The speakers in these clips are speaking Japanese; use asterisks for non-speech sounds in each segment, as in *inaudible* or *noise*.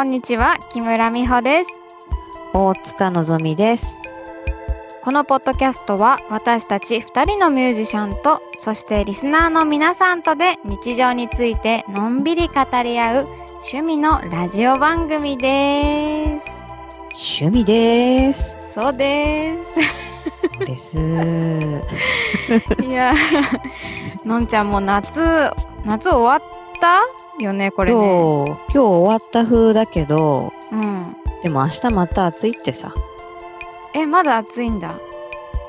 こんにちは木村美穂です大塚のぞみです。このポッドキャストは私たち2人のミュージシャンとそしてリスナーの皆さんとで日常についてのんびり語り合う趣味のラジオ番組です趣味です。そうですです。いやのんちゃんもう夏夏終わったよねこれ今日、ね今日終わった風だけど、うん。でも明日また暑いってさ。えまだ暑いんだ。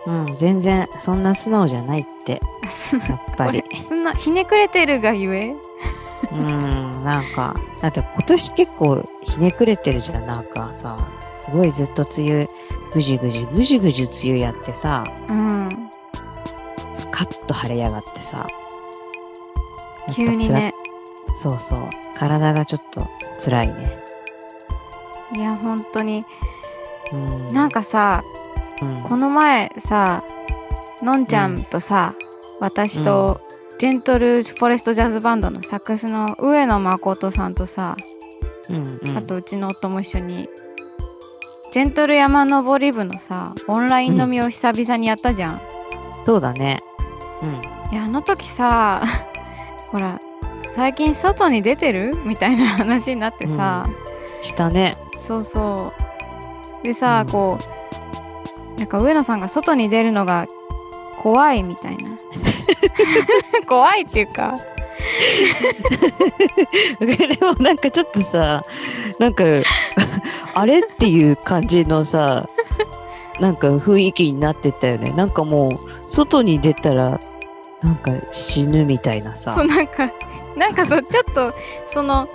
うん、全然そんな素直じゃないって、*laughs* やっぱり。そんなひねくれてるがゆえ？うん、なんか、だって今年結構ひねくれてるじゃん、なんかさ、すごいずっと梅雨、ぐじゅぐじゅぐじゅぐじゅ梅雨やってさ、うん。スカッと晴れやがってさ。急にね。そうそう。体がちょっと辛いね。いや本当にうん、なんかさうん、この前さのんちゃんとさ、私とジェントルフォレストジャズバンドのサックスの上野誠さんとさ、うんうん、あとうちの夫も一緒にジェントル山登り部のさオンライン飲みを久々にやったじゃん、そうだね。うん。いやあの時さ *laughs* ほら最近外に出てる？みたいな話になってさ、したね。そうそう。でさ、うん。こうなんか上野さんが外に出るのが怖いみたいな。*laughs* 怖いっていうか。*laughs* でもなんかちょっとさ、なんか、あれっていう感じのさ、なんか雰囲気になってたよね。なんかもう、外に出たら、なんか死ぬみたいなさ。そう。なんかなんかそうちょっとその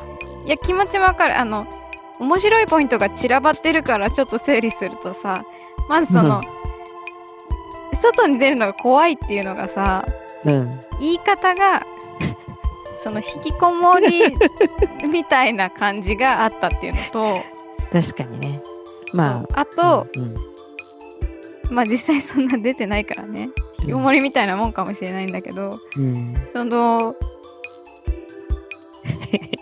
いや気持ちわかるあの面白いポイントが散らばってるからちょっと整理するとさまずその、外に出るのが怖いっていうのがさうん。言い方がその引きこもり *laughs* みたいな感じがあったっていうのと確かにね。まあ。あと、うん、まあ実際そんな出てないからね引きこもりみたいなもんかもしれないんだけどうん。その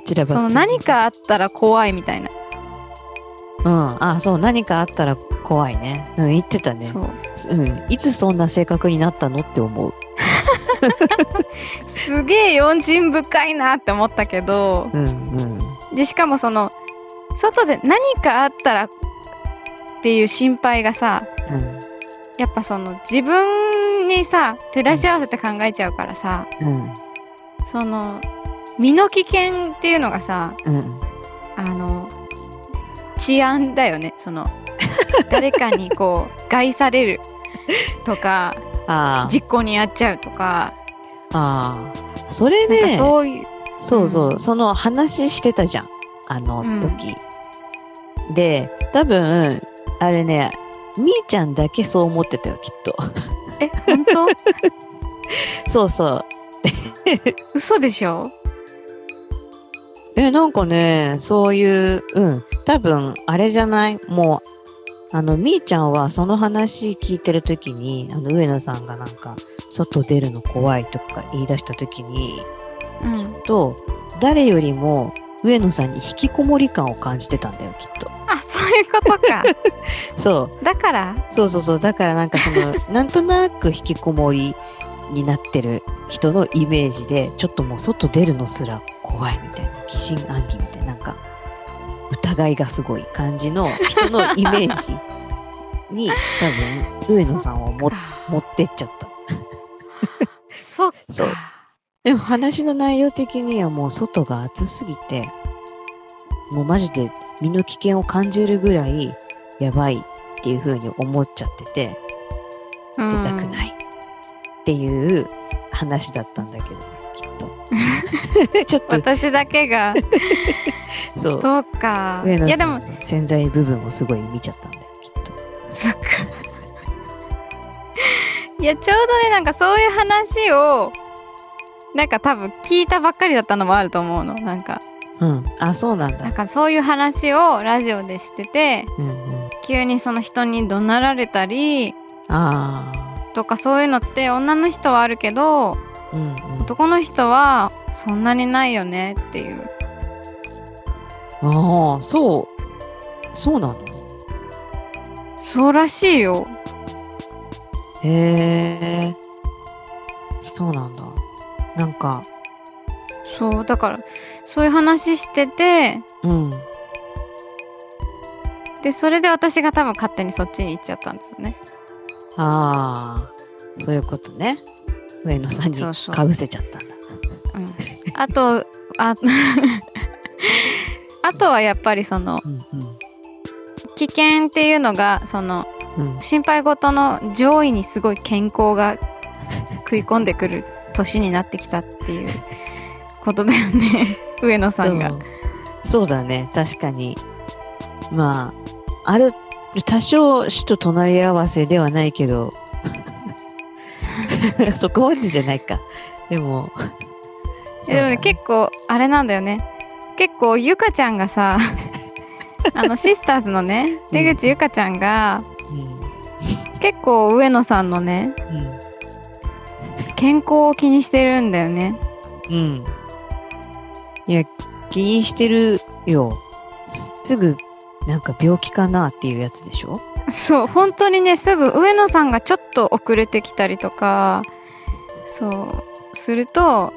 散らばその何かあったら怖いみたいな、うん。あ、そう、何かあったら怖いね。うん、言ってたね。そううん。いつそんな性格になったのって思う。*laughs* すげえ用心深いなって思ったけどうんうん。でしかもその外で何かあったらっていう心配がさうん。やっぱその自分にさ照らし合わせて考えちゃうからさうん。その身の危険っていうのがさうん。あの治安だよね。その誰かにこう *laughs* 害されるとかあ実行にやっちゃうとか。あ。ああ。それね。そういうそうそう、うん。その話してたじゃん。あのうん。時、で多分あれねみーちゃんだけそう思ってたよきっと。え本当？*laughs* そうそう。嘘でしょ？えなんかねそういううん。多分あれじゃない？もうあのみーちゃんはその話聞いてる時にあの上野さんがなんか外出るの怖いとか言い出した時にうん。と誰よりも上野さんに引きこもり感を感じてたんだよきっと。あそういうことか。*laughs* そう。だから？そうそうそう。だからなんかその、なんとなく引きこもりになってる人のイメージで、ちょっともう外出るのすら怖いみたいな、疑心暗鬼みたいな、なんか、疑いがすごい感じの人のイメージに、多分、上野さんをも持ってっちゃった。そっかそうでも話の内容的にはもう外が暑すぎて、もうマジで身の危険を感じるぐらいやばいっていう風に思っちゃってて、出出たくないっていう話だったんだけど。*laughs* ちょっと、私だけが。*laughs* そう、そうか。いやでも。潜在部分をすごい見ちゃったんだよ、きっと。そっか。いやちょうどねなんかそういう話をなんか多分聞いたばっかりだったのもあると思うの。なんか。うん。あ、そうなんだ。なんかそういう話をラジオでしててうんうん。急にその人に怒鳴られたりあとかそういうのって女の人はあるけどあ。うんうん。男の人はそんなにないよねっていうああ、そう。そうなの？そうらしいよ。へえ。そうなんだ。なんか、そう、だから、そういう話してて、うん。で、それで私が多分勝手にそっちに行っちゃったんですよね。ああ、そういうことね。上野さんにかぶせちゃったんだ。うん。あと、あ、*laughs* あとはやっぱりその、うん危険っていうのが、その、うん。うん。心配事の上位にすごい健康が食い込んでくる年になってきたっていうことだよね上野さんがそうだね。確かに。まあ、ある、多少死と隣り合わせではないけど、*laughs* そこまでじゃないか。でも、でもね結構あれなんだよね結構ゆかちゃんがさ *laughs* あのシスターズのね出口ゆかちゃんが結構上野さんのねうん。健康を気にしてるんだよねうん。うん。いや、気にしてるよ。すぐ、なんか病気かなっていうやつでしょ？そう本当にねすぐ上野さんがちょっと遅れてきたりとかそうすると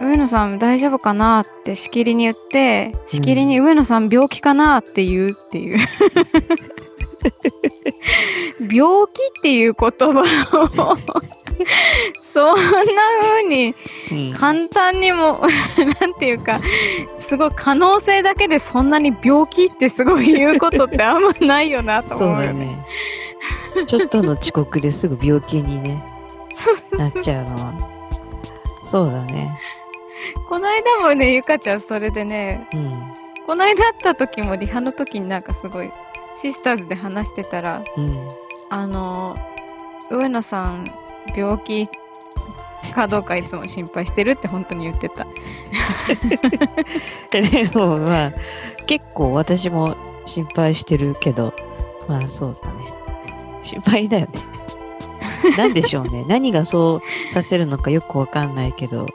上野さん大丈夫かなってしきりに言ってしきりに上野さん病気かなって言うっていう *laughs* 病気っていう言葉を *laughs* そんな風にうん。簡単にも *laughs* なんていうかすごい可能性だけでそんなに病気ってすごい言うことってあんまないよなとそう思うよね。だね。ちょっとの遅刻ですぐ病気にね、そうなっちゃうのは。そうだね。この間もねゆかちゃんそれでねうん。この間会った時もリハの時になんかすごいシスターズで話してたらうん。あの上野さん病気かどうかいつも心配してるって本当に言ってた。*laughs* でもまあ、結構私も心配してるけど、まあそうだね。心配だよね。*laughs* なんでしょうね。何がそうさせるのかよくわかんないけど、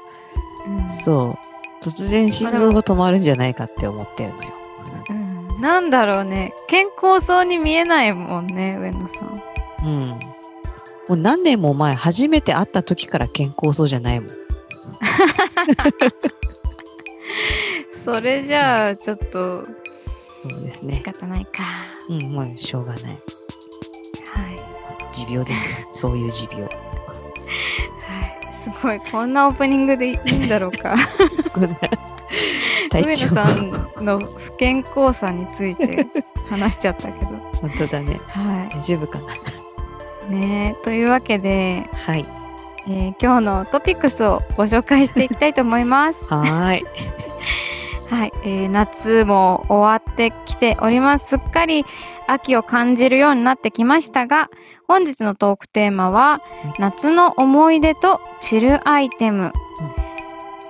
そう。突然心臓が止まるんじゃないかって思ってるのよ。うんなんだろうね健康そうに見えないもんね上野さん。うん。もう何年も前、初めて会った時から健康そうじゃないもん。*laughs* それじゃあちょっとそうです仕ね。方ないか。うん、もうしょうがない。はい。持病ですよ。そういう持病。はい、すごいこんなオープニングでいいんだろうか体 *laughs* 上野調さんの不健康さについて話しちゃったけど本当だね。は大丈夫かな？いねというわけで、はい。えー今日のトピックスをご紹介していきたいと思いますはーい。はい、えー夏も終わってきております。すっかり秋を感じるようになってきましたが本日のトークテーマは夏の思い出とチルアイテム、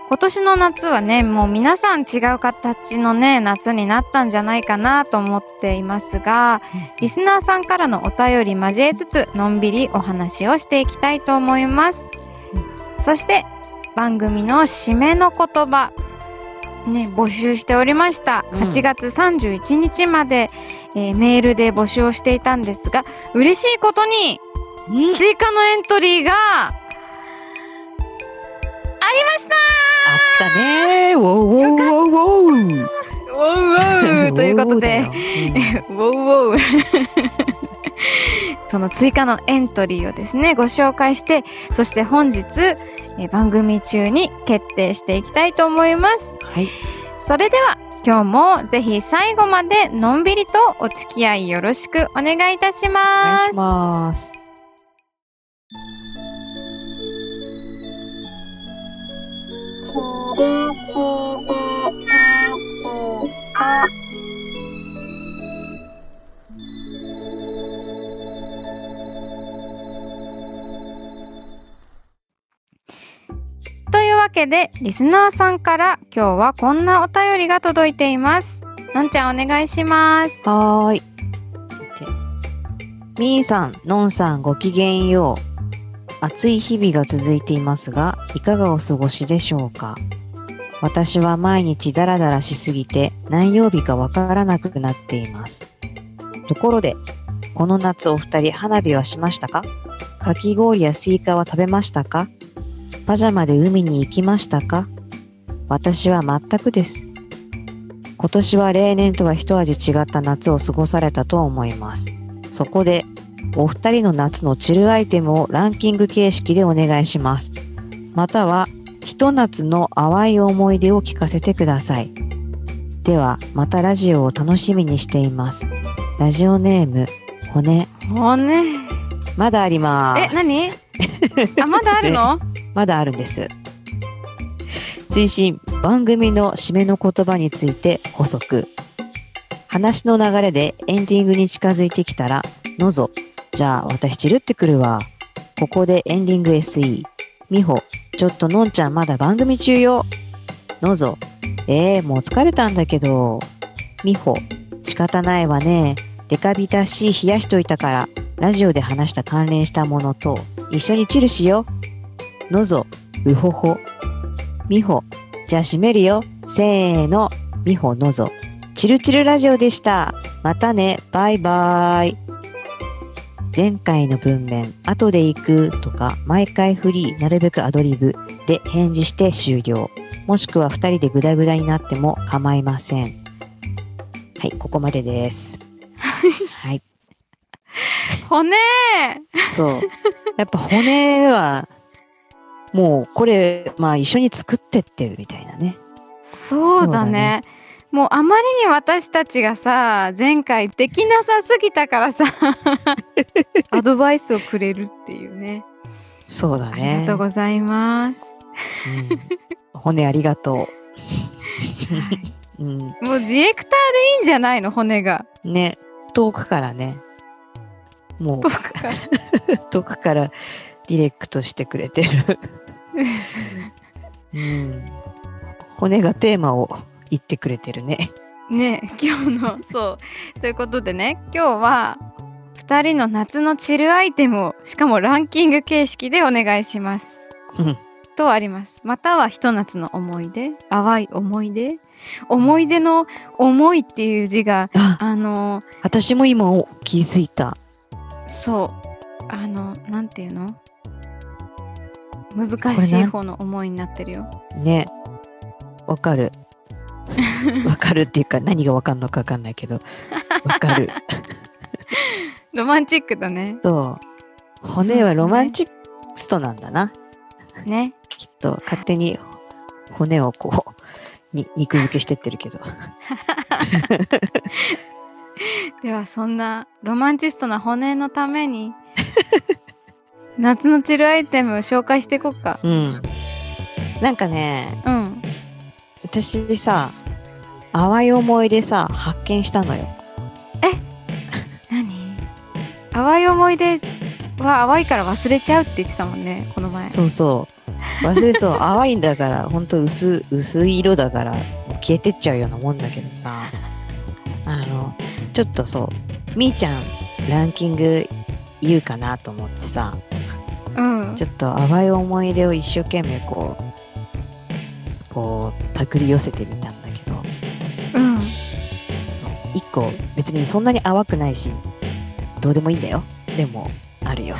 今年の夏はねもう皆さん違う形のね夏になったんじゃないかなと思っていますがリスナーさんからのお便り交えつつのんびりお話をしていきたいと思います、そして番組の締めの言葉ね、募集しておりました。うん。8月31日まで、えーメールで募集をしていたんですが嬉しいことにうん。追加のエントリーがありました！あったね。ー。ウォーウォーウォーウォー。ウォウウォウということでウォウォウウォウ *laughs* その追加のエントリーをですねご紹介してそして本日、えー番組中に決定していきたいと思いますうんはい。それでは今日もぜひ最後までのんびりとお付き合いよろしくお願いいたしお願いしますます。というわけでリスナーさんから今日はこんなお便りが届いていますのんちゃんお願いしますはーい。みーさん、のんさん、ごきげんよう。暑い日々が続いていますが、いかがお過ごしでしょうか？私は毎日ダラダラしすぎて何曜日かわからなくなっています。ところで、この夏お二人花火はしましたか？かき氷やスイカは食べましたか？パジャマで海に行きましたか？私は全くです。今年は例年とは一味違った夏を過ごされたと思います。そこで、お二人の夏のチルアイテムをランキング形式でお願いします。または、ひと夏の淡い思い出を聞かせてください。では、またラジオを楽しみにしています。ラジオネーム、骨、骨。まだあります。え、何？あ、まだあるの？*laughs* まだあるんです。追伸番組の締めの言葉について補足。話の流れでエンディングに近づいてきたら、のぞ、じゃあ私散るってくるわ。ここでエンディング SE。みほ、ちょっとのんちゃんまだ番組中よ。のぞ、えー、もう疲れたんだけど。みほ、仕方ないわね。デカビタ C 冷やしといたから、ラジオで話した関連したものと一緒にチルしよ。のぞ、うほほ。みほ、じゃあ閉めるよ。せーの、みほのぞ。チルチルラジオでした。またね、バイバイ。前回の文面、後で行くとか、毎回フリー、なるべくアドリブで返事して終了。もしくは二人でグダグダになっても構いません。はい、ここまでです。*laughs* はい、骨そう。やっぱ骨は、もうこれ、まあ一緒に作ってってるみたいなね。そうだね。もうあまりに私たちがさ前回できなさすぎたからさ *laughs* アドバイスをくれるっていうね。ありそうだね。がとうございます、うん、骨ありがとう。うん、もうディレクターでいいんじゃないの？骨が。ね、遠くからね、もう。遠くから。*laughs* 遠くからディレクトしてくれてる。*laughs* うん、骨がテーマを言ってくれてるね。ね今日のそうということでね今日は2人の夏のチルアイテムをしかもランキング形式でお願いします。うんとあります。またはひと夏の思い出淡い思い出思い出の思いっていう字があ、あの私も今お気づいた。そうあのなんていうの？難しい方の思いになってるよ。ね。わかる。*laughs* わかるっていうか何がわかんのかわかんないけど、わかる。*laughs* ロマンチックだね。そう。骨はロマンチックストなんだな。ね。きっと勝手に骨をこう、に肉付けしてってるけど。*laughs* ではそんなロマンチストな骨のために夏のチルアイテムを紹介していこうか。うん。なんかね、うん。私さ、淡い思い出さ、発見したのよ。何？淡い思い出は淡いから忘れちゃうって言ってたもんねこの前。そうそう。忘れそう。*laughs* 淡いんだから、ほんと薄、薄い色だから、消えてっちゃうようなもんだけどさ。あの、ちょっとそう、みーちゃん、ランキング言うかなと思ってさ、うん。ちょっと淡い思い出を一生懸命こう、こう、手繰り寄せてみたんだけど、うん。その一個別にそんなに淡くないし、どうでもいいんだよ。でも、あるよ。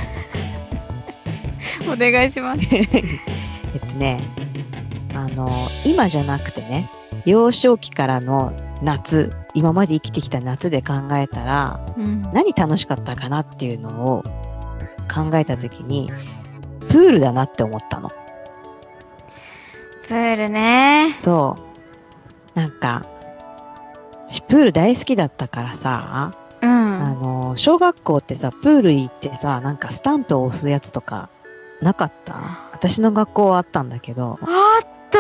お願いします。*laughs* えっとね、あの、今じゃなくてね、幼少期からの夏、今まで生きてきた夏で考えたら、うん。何楽しかったかなっていうのを考えたときに、プールだなって思ったの。プールね。そう。なんか、私プール大好きだったからさ、うん。あの、小学校ってさ、プール行ってさ、なんかスタンプを押すやつとか、なかった？私の学校はあったんだけど、あった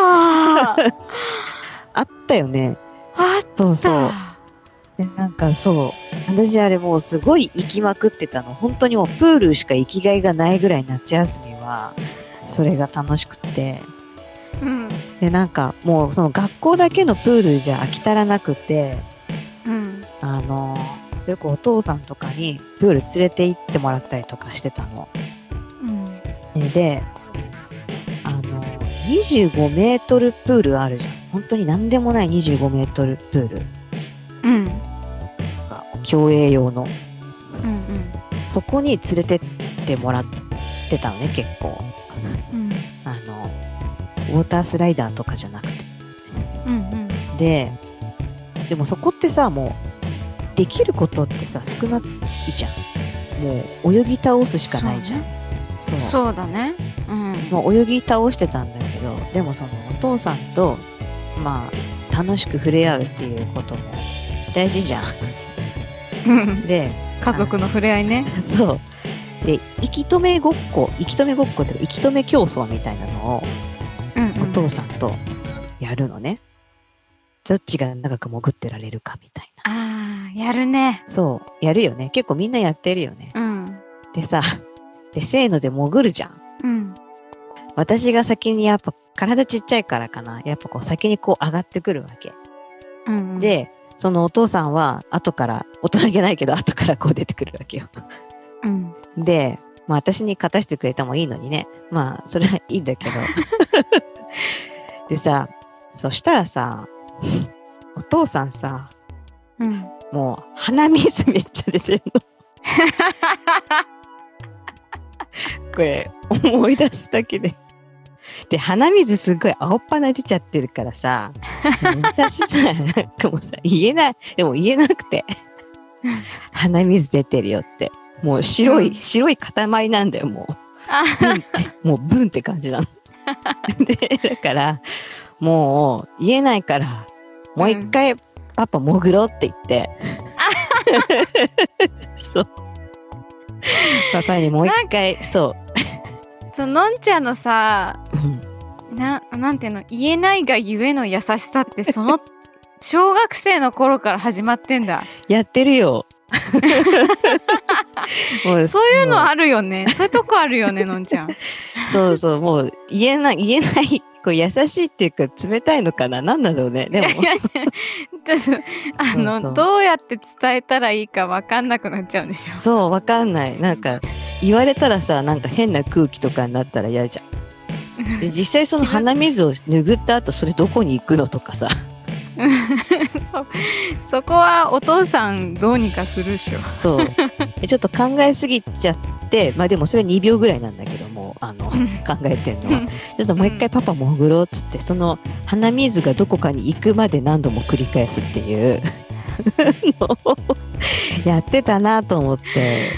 ー *laughs* あったよね。あっそうそう。たでなんかそう、私あれもうすごい行きまくってたの。本当にもうプールしか行きがいがないぐらい夏休みは、それが楽しくって。うん。で、なんかもうその学校だけのプールじゃ飽き足らなくて、うん。あの、よくお父さんとかにプール連れて行ってもらったりとかしてたの。うん。ねで、25メートルプールあるじゃん。本当に何でもない25メートルプールうんが競泳用の。うんうんそこに連れてってもらってたのね、結構。うんあの、ウォータースライダーとかじゃなくて。うんうんで、でもそこってさ、もう、できることってさ、少ないじゃん。もう、泳ぎ倒すしかないじゃん。そう,、そうだねうんもう泳ぎ倒してたんだけど、でもそのお父さんと、まあ、楽しく触れ合うっていうことも大事じゃん。うんで、家族の触れ合いね *laughs* そう。で、息止めごっこ、息止めごっこっていうか、息止め競争みたいなのを、うんうんお父さんとやるのね。どっちが長く潜ってられるかみたいな。ああやるねそう、やるよね。結構みんなやってるよね。うんでさ、で、せーので潜るじゃん。うん私が先にやっぱ体ちっちゃいからかな。やっぱこう先にこう上がってくるわけ。うんうんで、そのお父さんは後から、大人げないけど後からこう出てくるわけよ。うんで、まあ私に勝たしてくれたもいいのにね。まあそれはいいんだけど。でさ、そしたらさ、お父さんさ、うんもう鼻水めっちゃ出てんの。*laughs* *laughs* これ思い出すだけで。で、鼻水すごい青っ鼻出ちゃってるからさ、私さ、なんかもうさ、言えない。でも言えなくて、鼻水出てるよって。もう白い、うん白い塊なんだよ、もう。もうブンって感じなの。*laughs* で、だから、もう言えないから、もう一回、パパ潜ろうって言って。*laughs* そう。*laughs* パパにもう一回、そ *laughs* そののんちゃんのさななんていうの言えないがゆえの優しさってその *laughs* 小学生の頃から始まってんだ。やってるよ。そういうのもあるよねそういうとこあるよねのんちゃん *laughs* そうそう、もう言えない、言えない、こう優しいっていうか冷たいのかな？何なんだろうね。でもあのそうどうやって伝えたらいいかわかんなくなっちゃうんでしょそう、わかんない。なんか、言われたらさ、なんか変な空気とかになったら嫌じゃん。で実際その鼻水を拭った後、それどこに行くのとかさ。*laughs* そそこはお父さんどうにかするでしょそう。でちょっと考えすぎちゃって、まあでもそれ2秒ぐらいなんだけども、あの、*laughs* 考えてんのは。ちょっともう一回パパ潜ろうっつって、その鼻水がどこかに行くまで何度も繰り返すっていうのを *laughs* やってたなと思って、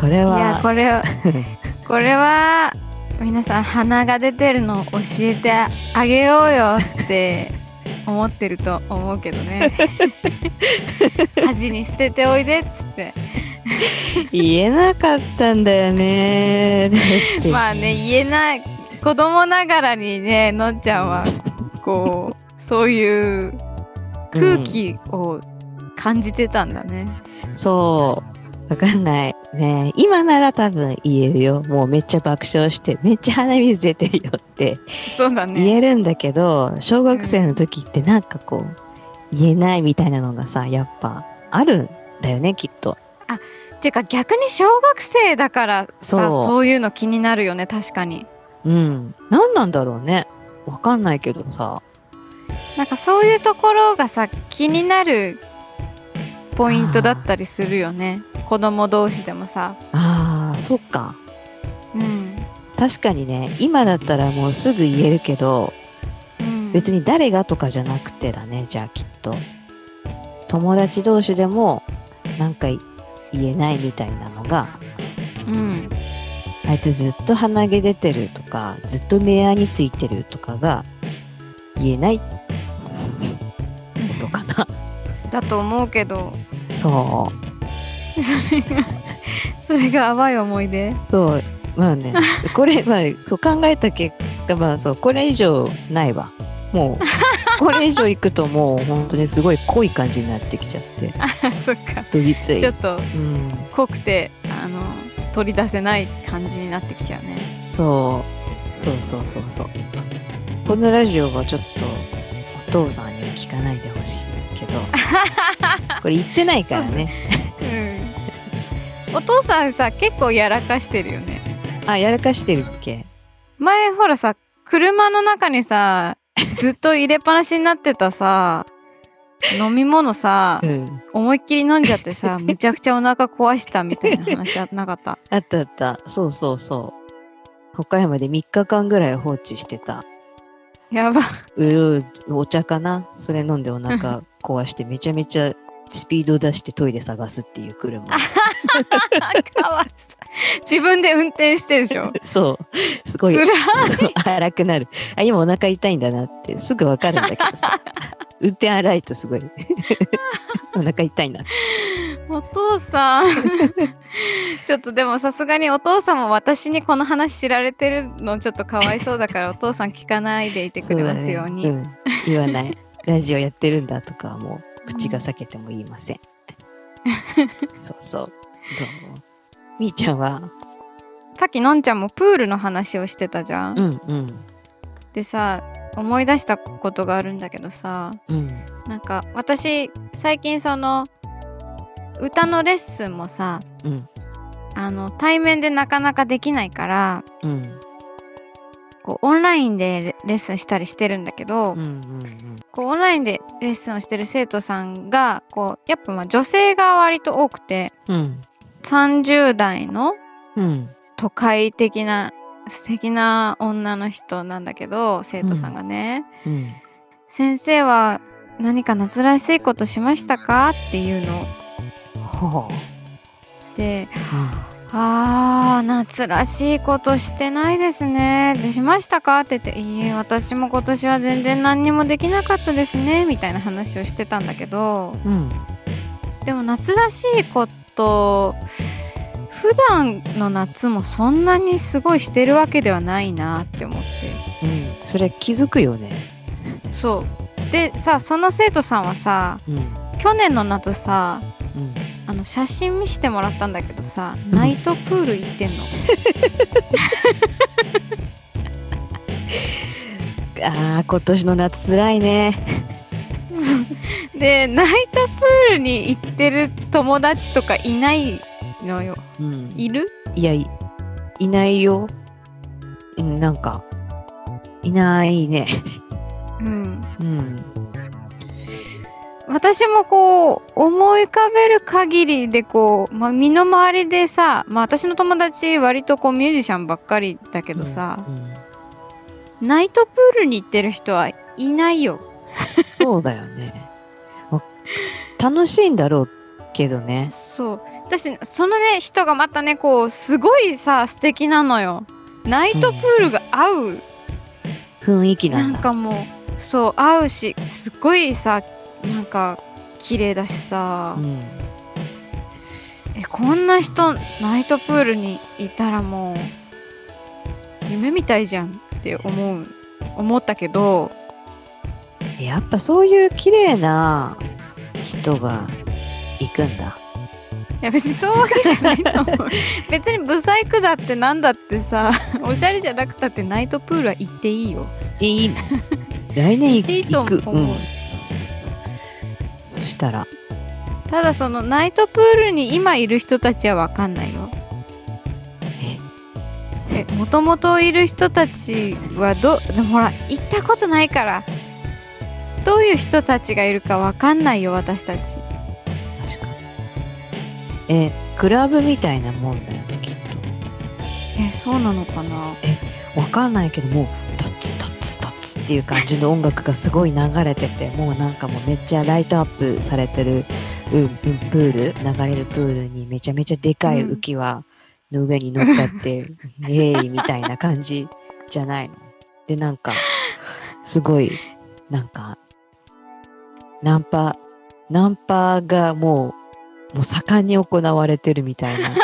これいやは、これはこれは皆さん鼻が出てるの教えてあげようよって思ってると思うけどね。恥に捨てておいでっつって。言えなかったんだよね。まあね言えない。子供ながらにねのっちゃんはこうそういう空気を感じてたんだね、そう。わかんない。ね今なら多分言えるよ。もうめっちゃ爆笑して、めっちゃ鼻水出てるよってそうだね言えるんだけど、小学生の時ってなんかこう、言えないみたいなのがさ、やっぱあるんだよね、きっと。っていうか逆に小学生だからさそうそういうの気になるよね確かにうん。何なんだろうね。わかんないけどさ。なんかそういうところがさ気になるポイントだったりするよね子供同士でもさああ、そっか。うん、確かにね、今だったらもうすぐ言えるけど、うん、別に誰がとかじゃなくてだね、じゃあきっと。友達同士でも、なんか言えないみたいなのが、うんあいつずっと鼻毛出てるとか、ずっと目やについてるとかが言えないことかな。だと思うけどそう。それが *laughs* それが淡い思い出？そう。まあね、*laughs* これ、まあ、そう考えた結果、まあそう、これ以上ないわ。もう、*laughs* これ以上行くともう本当にすごい濃い感じになってきちゃって、あそっかどぎつい。ちょっとうん。濃くてあの取り出せない感じになってきちゃうねそう。そうそうそうそう。このラジオはちょっとお父さんには聞かないでほしいけど、*laughs* これ言ってないからね。うんお父さんさ結構やらかしてるよねあ、やらかしてるっけ？前ほらさ車の中にさずっと入れっぱなしになってたさ飲み物さうん。思いっきり飲んじゃってさむちゃくちゃお腹壊したみたいな話あなかった？あったあった。そうそうそう。岡山で3日間ぐらい放置してた。やば。うお茶かな？それ飲んでお腹壊してめちゃめちゃスピード出してトイレ探すっていう車。かわいそう自分で運転してでしょ？*laughs* そう。すごい荒くなる。あ、今お腹痛いんだなってすぐわかるんだけどさ。*laughs* 運転荒いとすごい。*laughs* お腹痛いな。お父さんちょっとでもさすがにお父さんも私にこの話知られてるのちょっとかわいそうだからお父さん聞かないでいてくれますようにねうん。言わない。ラジオやってるんだとかはもう口が裂けても言いません。そうそう。どう？も。みーちゃんは？さっきのんちゃんもプールの話をしてたじゃん、うんうん。でさ思い出したことがあるんだけどさ。うん。なんか私最近その歌のレッスンもさうん。あの対面でなかなかできないからうんこうオンラインでレレッスンしたりしてるんだけど、うんうんこうオンラインでレッスンをしてる生徒さんがこうやっぱまあ女性が割と多くてうん。30代のうん。都会的な素敵な女の人なんだけど生徒さんがね、うん。先生は何か夏らしいことしましたか？っていうの。ほでうあー夏らしいことしてないですね。でしましたか？って言っていいえ私も今年は全然何にもできなかったですね。みたいな話をしてたんだけど。んうん。でも夏らしいこと普段の夏もそんなにすごいしてるわけではないなって思って。うん。それ気づくよね。そう。でさその生徒さんはさうん。去年の夏さうんあの写真見してもらったんだけどさナイトプール行ってんの？*laughs* あー今年の夏つらいね。*laughs* でナイトプールに行ってる友達とかいないのよ。うん。いる？いやいいないよ。うんなんかいないね。うん。うん私もこう思い浮かべる限りでこう、まあ、身の回りでさ、まあ、私の友達割とこうミュージシャンばっかりだけどさ、うんナイトプールに行ってる人はいないよ。そうだよね。*laughs* わ楽しいんだろうけどね。そう。私そのね人がまたねこうすごいさ素敵なのよ。ナイトプールが合う、雰囲気ななんだかもうそう合うしすっごいさなんか綺麗だしさ、うん。えこんな人ナイトプールにいたらもう夢みたいじゃんって思う思ったけど。やっぱそういう綺麗な人が行くんだ。いや別にそういうわけじゃないと思う。*laughs* 別にブサイクだってなんだってさおしゃれじゃなくたってナイトプールは行っていいよ。いいの。来年行行っていいと思う、うん、そしたら。ただそのナイトプールに今いる人たちは分かんないよえ？もともといる人たちはどでもほら行ったことないから。どういう人たちがいるか分かんないよ私たち。確かに。えクラブみたいなもんだよねきっえそうなのかな？とわかんないけどもうタッツタッツタッツっていう感じの音楽がすごい流れててもうなんかもうめっちゃライトアップされてる、うんうん、プール流れるプールにめちゃめちゃでかい浮き輪の上に乗っかって、*laughs* イエーイみたいな感じじゃないの。でなんかすごいなんかナンパナンパがもうもう盛んに行われてるみたいな *laughs*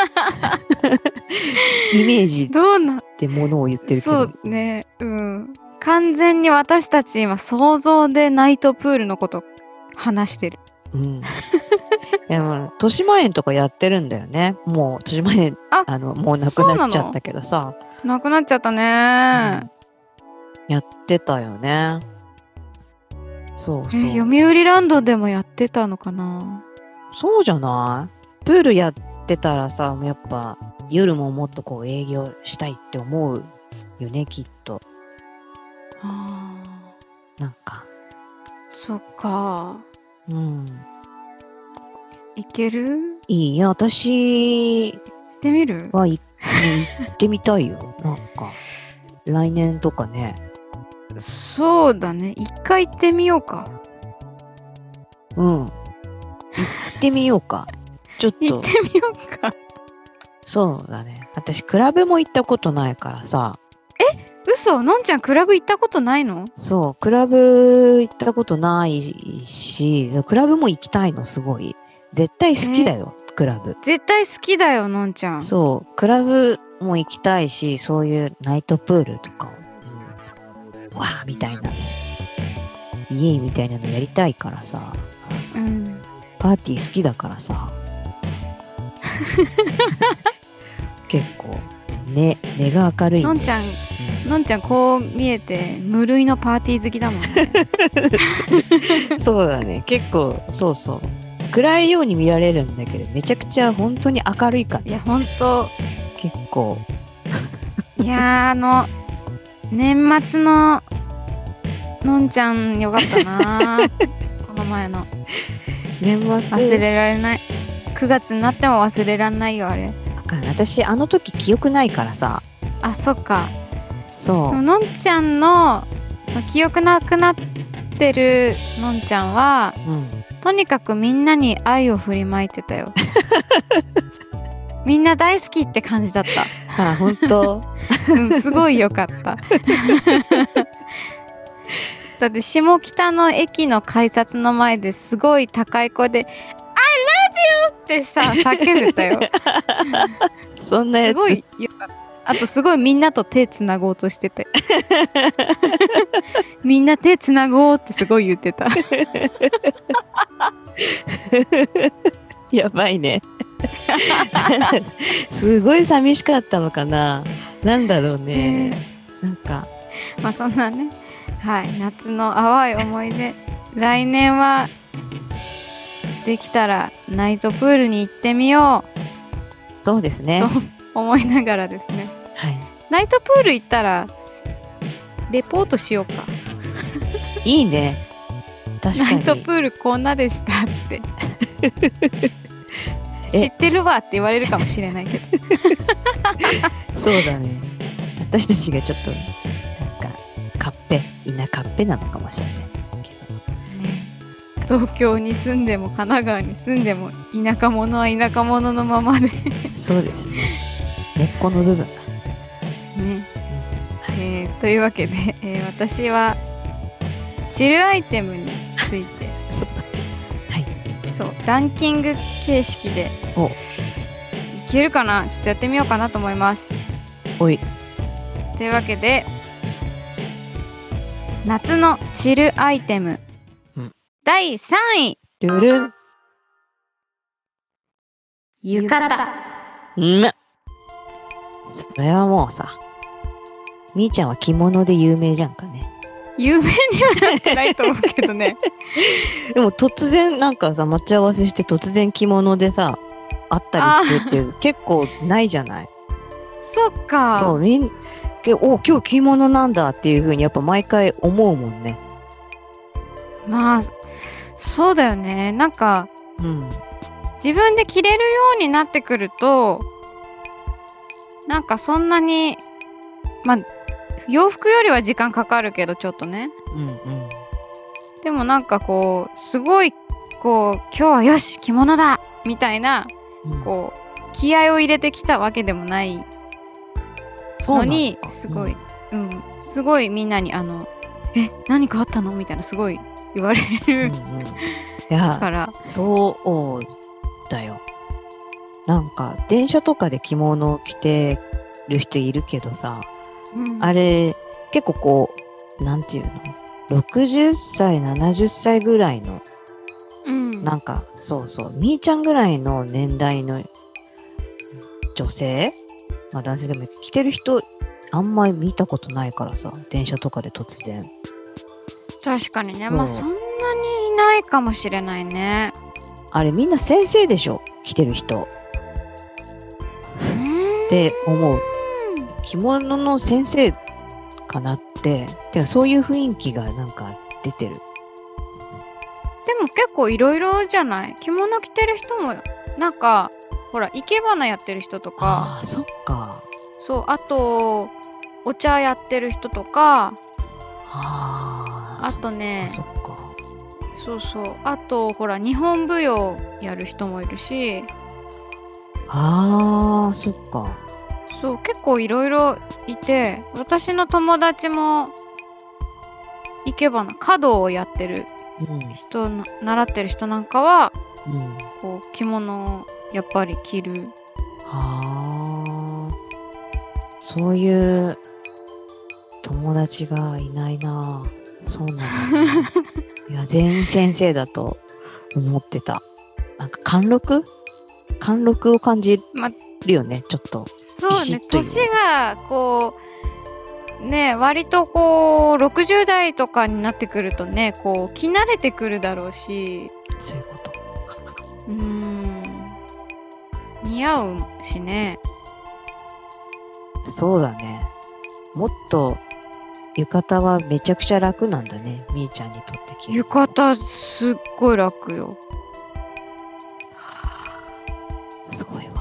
イメージどうなってものを言ってるけど。そうね。うん完全に私たち今想像でナイトプールのこと話してるうん。*laughs* でも、豊島園とかやってるんだよね。もう、豊島園、ああの、もうなくなっちゃったけどさ。なくなっちゃったね、やってたよね。そうえそう。読売ランドでもやってたのかな？そうじゃない？プールやってたらさ、やっぱ、夜ももっとこう営業したいって思うよね、きっと。あなんか、ーそっか。うん。いける？いいや、私行ってみる？はい行ってみたいよ。なんか、来年とかね。そうだね。一回行ってみようか。うん。行ってみようか。ちょっと行って、みようか。そうだね。私、クラブも行ったことないからさ。嘘のんちゃんクラブ行ったことないの？そう、クラブ行ったことないし、クラブも行きたいの、すごい。絶対好きだよ、クラブ。絶対好きだよ、のんちゃん。そう、クラブも行きたいし、そういうナイトプールとかを、うん、わーみたいな、イエイみたいなのやりたいからさ、うん。パーティー好きだからさ、*laughs* 結構、ね、根が明るいんで。のんちゃん、うんのんちゃんこう見えて無類のパーティー好きだもんね。*laughs* そうだね、結構、そうそう。暗いように見られるんだけど、めちゃくちゃ本当に明るいから、いや、ほんと、結構、*laughs* いやーあの、年末ののんちゃんよかったな *laughs* この前の。年末忘れられない。9月になっても忘れられないよ、あれ。わか私あの時記憶ないからさ。あ、そっか。そう。のんちゃんのその記憶なくなってるのんちゃんはうん。とにかくみんなに愛を振りまいてたよ。みんな大好きって感じだった、あ本当？*laughs* うん、すごいよかった。だって下北の駅の改札の前ですごい高い声で「I love you!」ってさ叫んでたよ。*laughs* そんなやつ。すごいよかった。あとすごいみんなと手つなごうとしてて。*laughs* みんな手つなごうってすごい言ってた。やばいね。*laughs* すごい寂しかったのかな。なんだろうね。なんか。まあそんなね。はい。夏の淡い思い出。来年はできたらナイトプールに行ってみよそうですね。とう思いながらですね。はい。ナイトプール行ったらレポートしようか。いいね。確かに。ナイトプールこんなでしたって。*laughs* え。知ってるわって言われるかもしれないけど。*laughs* そうだね。私たちがちょっとなんかカッペ田カッペなのかもしれない東京に住んでも神奈川に住んでも田舎者は田舎者のままで。そうですね。根っこの部分が、ね、えーというわけで、えー私はチルアイテムについて。そうだ。はい。そうランキング形式で。お。いけるかな？ちょっとやってみようかなと思います。おい。というわけで夏のチルアイテム、うん第3位。ルルン。浴衣。うん。それはもうさみーちゃんは着物で有名じゃんかね。有名にはなってないと思うけどね。*laughs* でも突然なんかさ待ち合わせして突然着物でさ会ったりするっていう結構ないじゃない。そっか。そうみんけお今日着物なんだっていう風にやっぱ毎回思うもんね。まあそうだよね。なんかうん。自分で着れるようになってくるとなんかそんなにまあ洋服よりは時間かかるけどちょっとね。うんうん。でもなんかこうすごいこう今日はよし着物だみたいなうん。こう気合を入れてきたわけでもないのにすごい、うん、すごいみんなにあの「え何かあったの?」みたいなすごい言われる。うんうん。いやから、そうだよ。なんか電車とかで着物を着てる人いるけどさうん。あれ結構こうなんていうの？60歳70歳ぐらいのうん。なんかそうそうみーちゃんぐらいの年代の女性？まあ男性でも着てる人あんまり見たことないからさ電車とかで突然確かにね。まあそんなにいないかもしれないね。あれみんな先生でしょ？着てる人。っうん。て思う。着物の先生かなって。っててかそういう雰囲気がなんか出てる。でも結構いろいろじゃない？着物着てる人もなんかほら生け花やってる人とか。ああそっか。そうあとお茶やってる人とか。あーあとねそっか。そうそう。あとほら日本舞踊やる人もいるし。あーそっか。そう結構いろいろいて私の友達も生け花華道をやってるうん。人な習ってる人なんかはうん。こう着物をやっぱり着る。はあそういう友達がいないなそうなんだないや全員先生だと思ってた。なんか貫禄？貫禄を感じまるよねちょっと。そうね年がこうね割とこう60代とかになってくるとねこう着慣れてくるだろうし。そういうこと。うーん。似合うしね。そうだね。もっと浴衣はめちゃくちゃ楽なんだね。みーちゃんにとって着る浴衣すっごい楽よ。すごいわ。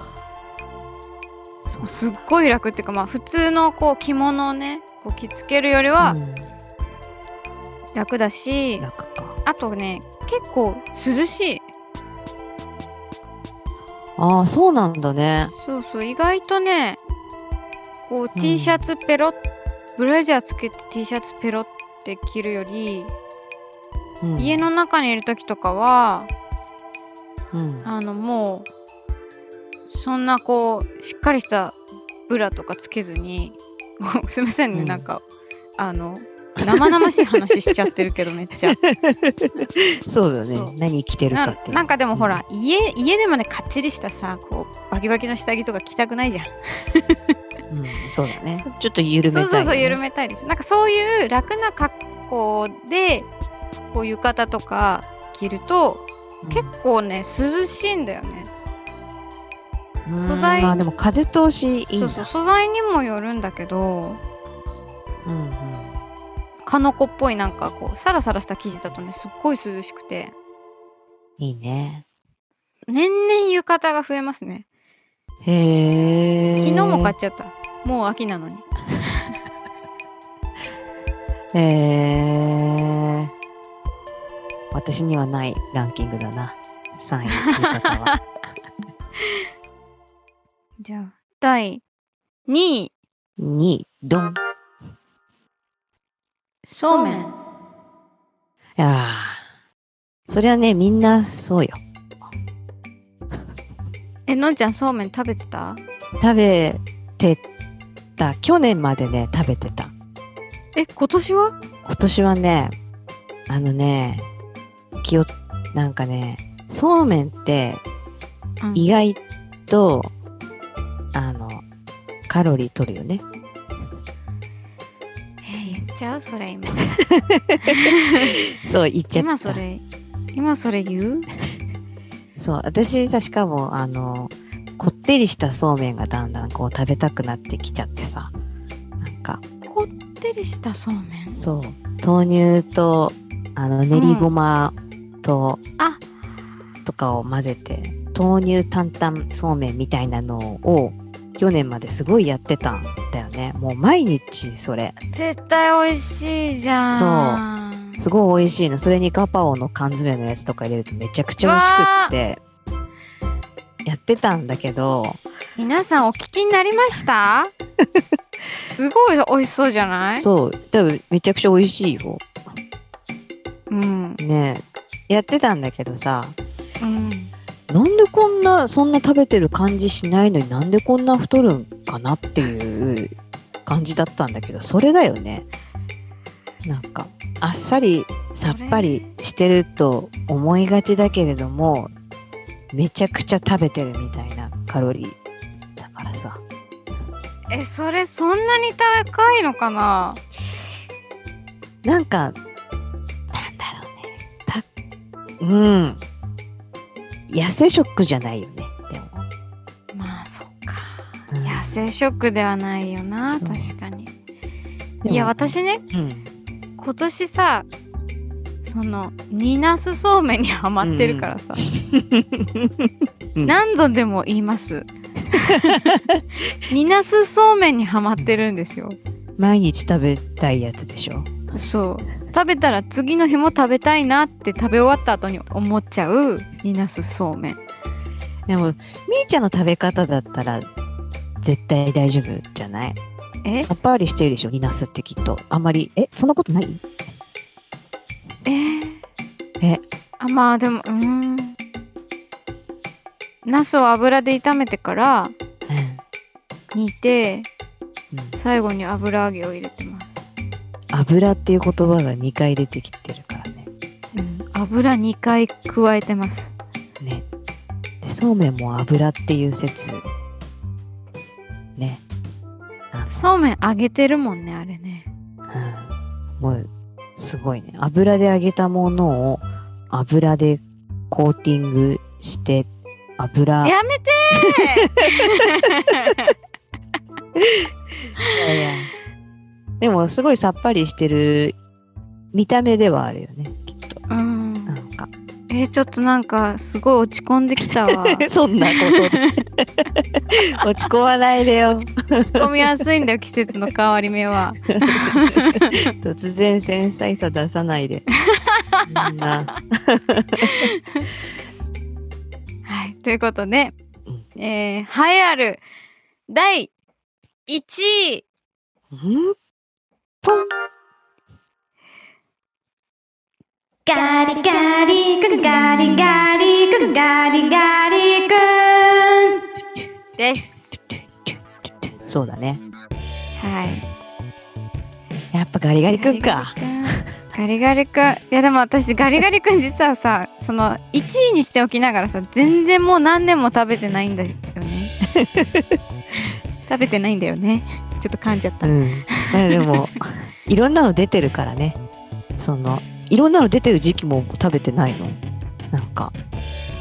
すっごい楽っていうかまあ普通のこう着物をねこう着付けるよりはうん。楽だし、楽か。あとね結構涼しい。ああそうなんだね。そうそう意外とねこううん T シャツペロッ、ブラジャーつけて T シャツペロって着るより、うん。家の中にいる時とかはうん。あのもうそんなこうしっかりしたブラとかつけずに *laughs* すいませんね、うん。なんかあの生々しい話しちゃってるけど *laughs* めっちゃ。そうだね。何着てるかなってなんかでもほら、家家でもねかっちりしたさこうバキバキの下着とか着たくないじゃんうん、そうだね。ちょっと緩めたい、ね、そうそうそう緩めたいでしょ。なんかそういう楽な格好でこう浴衣とか着るとうん。結構ね涼しいんだよね、うん。素材まあでも風通しいいそうそう素材にもよるんだけどうんうん。カノコっぽいなんかこうサラサラした生地だとねすっごい涼しくて。いいね。年々浴衣が増えますね。へえ昨日も買っちゃったもう秋なのに。へ *laughs* え私にはないランキングだな。3位。浴衣は。*laughs* じゃあ第2位。2位。ドン。そうめん。いやー。そりゃねみんなそうよ。えのんちゃんそうめん食べてた？食べてた去年までね食べてた。え今年は？今年はねあのね気をなんかねそうめんってうん。意外と、あのカロリー取るよね。え言っちゃう？それ今。*laughs* そう言っちゃった。今それ今それ言う？そう私さしかもあのこってりしたそうめんがだんだんこう食べたくなってきちゃってさ。なんかこってりしたそうめん？そう。豆乳とあの練りごまと、あ。とかを混ぜて豆乳担々そうめんみたいなのを去年まですごいやってたんだよね。もう毎日それ。絶対美味しいじゃん。すごい美味しいの。それにガパオの缶詰のやつとか入れるとめちゃくちゃ美味しくって。やってたんだけど。皆さんお聞きになりました？*laughs* すごい美味しそうじゃない？そう多分めちゃくちゃ美味しいよ。うん、ねえ。やってたんだけどさ。うん、なんでこんなそんな食べてる感じしないのになんでこんな太るんかなっていう感じだったんだけど。それだよね。なんかあっさりさっぱりしてると思いがちだけれどもめちゃくちゃ食べてるみたいなカロリーだからさ。えそれそんなに高いのかな？なんかなんだろうね。たうん。痩せ食じゃないよねでも。まあそっか。うん。痩せ食ではないよな確かに。いや私ねうん。今年さその煮なすそうめんにハマってるからさ、うん。何度でも言います。煮なすそうめんにハマってるんですよ。毎日食べたいやつでしょ？そう。食べたら次の日も食べたいなって食べ終わった後に思っちゃう煮なすそうめん。でも、みーちゃんの食べ方だったら、絶対大丈夫じゃない？え？さっぱりしてるでしょ、ニナスってきっと。あんまり、え、そんなことない？えー。え。あまあでもうーん。ナスを油で炒めてから煮てうん。うん最後に油揚げを入れてます、油っていう言葉が2回出てきてるからね。うん、油2回加えてます。ね。でそうめんも油っていう説。ね。そうめん揚げてるもんねあれね。うん。もう、すごいね。油で揚げたものを油でコーティングして、油。やめていやいやでも、すごいさっぱりしてる見た目ではあるよね、きっと。ーうんなんか。えーちょっとなんかすごい落ち込んできたわ *laughs* そんなことで。*laughs* 落ち込まないでよ。落ち込みやすいんだよ季節の変わり目は *laughs* 突然繊細さ出さないで。みんな。*laughs* はいということで、うんえー、栄えある第1位んポンガリガリ君ガリガリ君ガリガリ君です。そうだね。はい。やっぱガリガリくんか。ガリガリ君。いやでも私ガリガリ君実はさその1位にしておきながらさ全然もう何年も食べてないんだよね。食べてないんだよね。ちょっと噛んじゃった、うん。まあでも、いろんなの出てるからね。その、いろんなの出てる時期も食べてないの？なんか、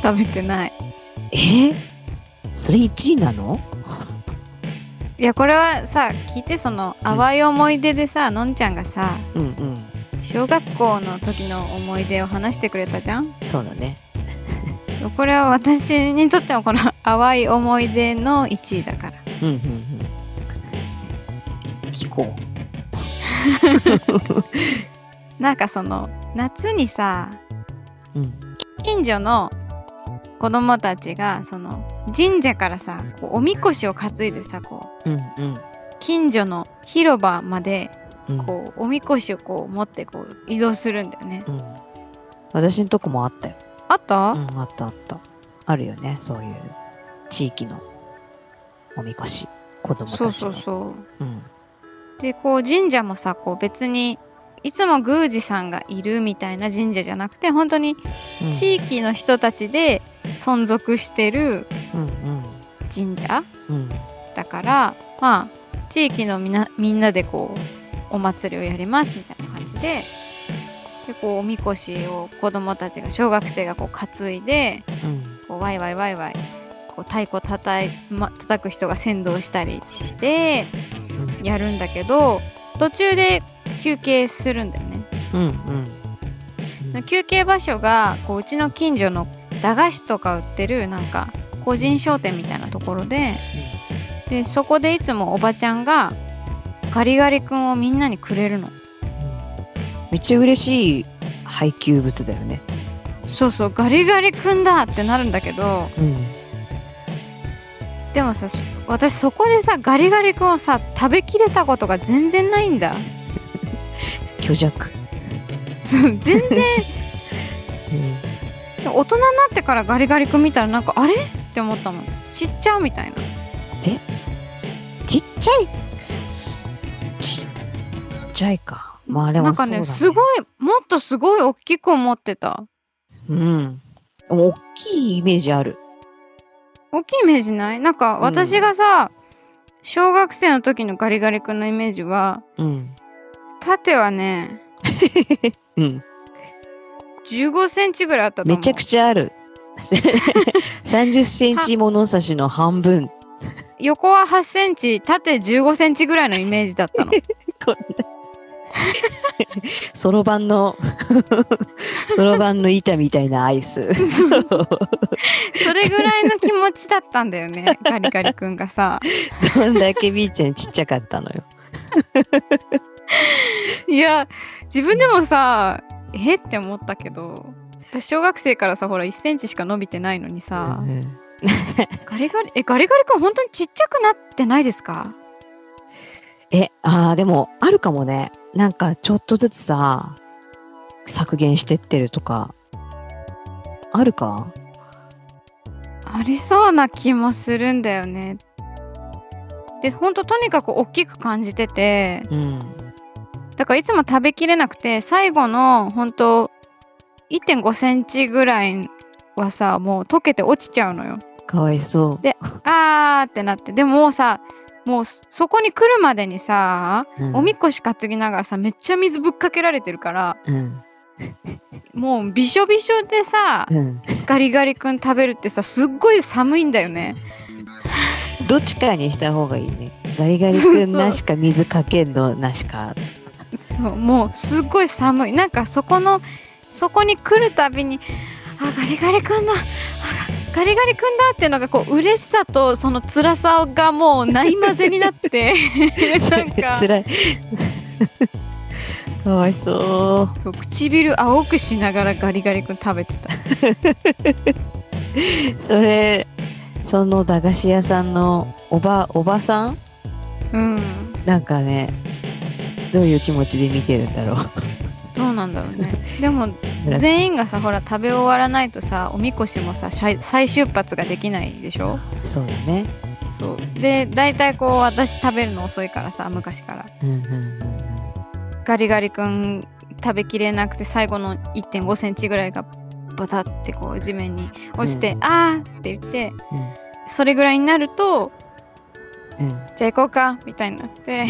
食べてない。え？ーそれ1位なの？いやこれはさ聞いてその淡い思い出でさのんちゃんがさうんうん。小学校の時の思い出を話してくれたじゃん？そうだね。そうこれは私にとってもこの淡い思い出の1位だからうんうんうん。聞こ *laughs* なんかその夏にさう。うん。近所の子供たちがその神社からさこうおみこしを担いでさこううんうん。近所の広場までうんこうおみこしをこう持ってこう移動するんだよね。うん。私のとこもあったよ。あった、うん、あったあった。あるよね、そういう地域のおみこし、子供たちの。そうそうそう。うん。でこう神社もさこう別にいつも宮司さんがいるみたいな神社じゃなくて本当にうん地域の人たちで存続してるうん神社うん。うん。だからまあ地域のみなみんなでこうお祭りをやりますみたいな感じででこうおみこしを子供たちが小学生がこう担いでうん。こうワイワイワイワイこう太鼓たたい、ま、叩く人が先導したりしてうんやるんだけど途中で休憩するんだよね。うんうん。うん休憩場所がこううちの近所の駄菓子とか売ってるなんか個人商店みたいなところででそこでいつもおばちゃんがガリガリ君をみんなにくれるのめっちゃ嬉しい配給物だよね。そうそうガリガリ君だってなるんだけどうん。でもさそ私そこでさガリガリ君をさ食べきれたことが全然ないんだ虚弱。全然うん。大人になってからガリガリ君見たらなんかあれ？って思ったのちっちゃみたいなちっちゃい？すちっちゃいか。まあでなんかね。ねすごいもっとすごい大きく思ってたうん。大きいイメージある。大きいイメージない？なんか私がさ、小学生の時のガリガリ君のイメージはうん。縦はね *laughs* うん。15センチぐらいあったとめちゃくちゃある。*laughs* 30センチ物差しの半分。*laughs* 横は8センチ縦15センチぐらいのイメージだったのこんな *laughs* そろばんの、*laughs* そろばんの板みたいなアイス。それぐらいの気持ちだったんだよね *laughs* ガリガリ君がさどんだけみーちゃんちっちゃかったのよ。いや自分でもさえって思ったけど私小学生からさほら1センチしか伸びてないのにさ、うんガリガリえガリガリ君本当にちっちゃくなってないですか？え、ああ、でも、あるかもね。なんか、ちょっとずつさ、削減してってるとか、あるか？ありそうな気もするんだよね。で本当とにかく大きく感じててうん。だからいつも食べきれなくて最後の本当1.5センチぐらいはさもう溶けて落ちちゃうのよ。かわいそあーってなって。でももうさもうそそこに来るまでにさ、う。うんおみこし担ぎながらさめっちゃ水ぶっかけられてるからうん。もうびしょびしょでさうん。ガリガリ君食べるってさすっごい寒いんだよね *laughs* どっちかにした方がいいね。ガリガリ君なしか水かけんのなしか。そうもうすっごい寒いなんかそこのそこに来るたびにあガリガリ君だあガリガリ君だっていうのがこう嬉しさとその辛さがもうない混ぜになってなんかつらい。*laughs* かわいそそう唇青くしながらガリガリ君食べてたう。*laughs* それ、その駄菓子屋さんのおば、おばさん？うんなんかね、どういう気持ちで見てるんだろう。どうなんだろうね。でも紫全員がさほら食べ終わらないとさおみこしもさ再再出発ができないでしょ？そうだね。そう。で大体こう私食べるの遅いからさ昔から。うんうんうんガリガリ君食べきれなくて最後の1 5センチぐらいがバタってこう地面に落ちて、うん。あーって言ってうん。それぐらいになるとうん。じゃあ行こうかみたいになって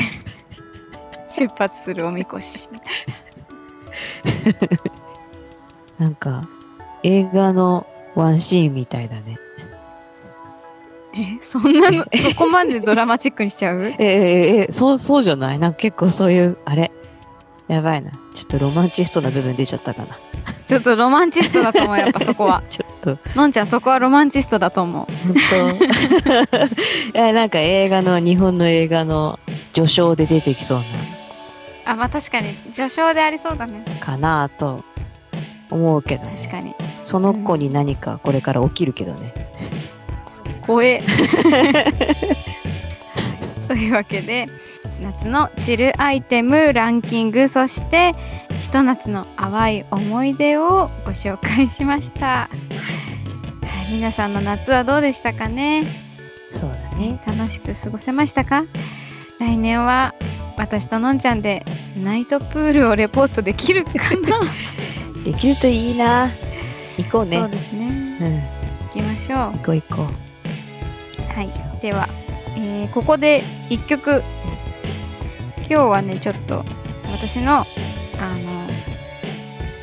*laughs* 出発するおみこしみたいな *laughs* んか、映画のワンシーンみたいだね。なえそんなのそこまでドラマチックにしちゃう？*laughs* ええええそう、そうじゃない？なんか結構そういう、あれ？やばいな。ちょっとロマンチストな部分出ちゃったかな。ちょっとロマンチストだと思うやっぱそこは。*laughs* ちょっと、のんちゃんそこはロマンチストだと思う。本当？いや、なんか映画の、日本の映画の序章で出てきそうあまあ確かに序章でありそうだね。な、かなと思うけど、確かに。その子に何かこれから起きるけどね。怖え。*laughs* というわけで夏のチルアイテムランキングそしてひと夏の淡い思い出をご紹介しました、はい、皆さんの夏はどうでしたかね？そうだね。楽しく過ごせましたか？来年は私とのんちゃんでナイトプールをレポートできるかな、*laughs* できるといいな。行こうね。そうですねうん。行きましょう行こう行こはい、では、えーここで一曲今日はねちょっと私のあの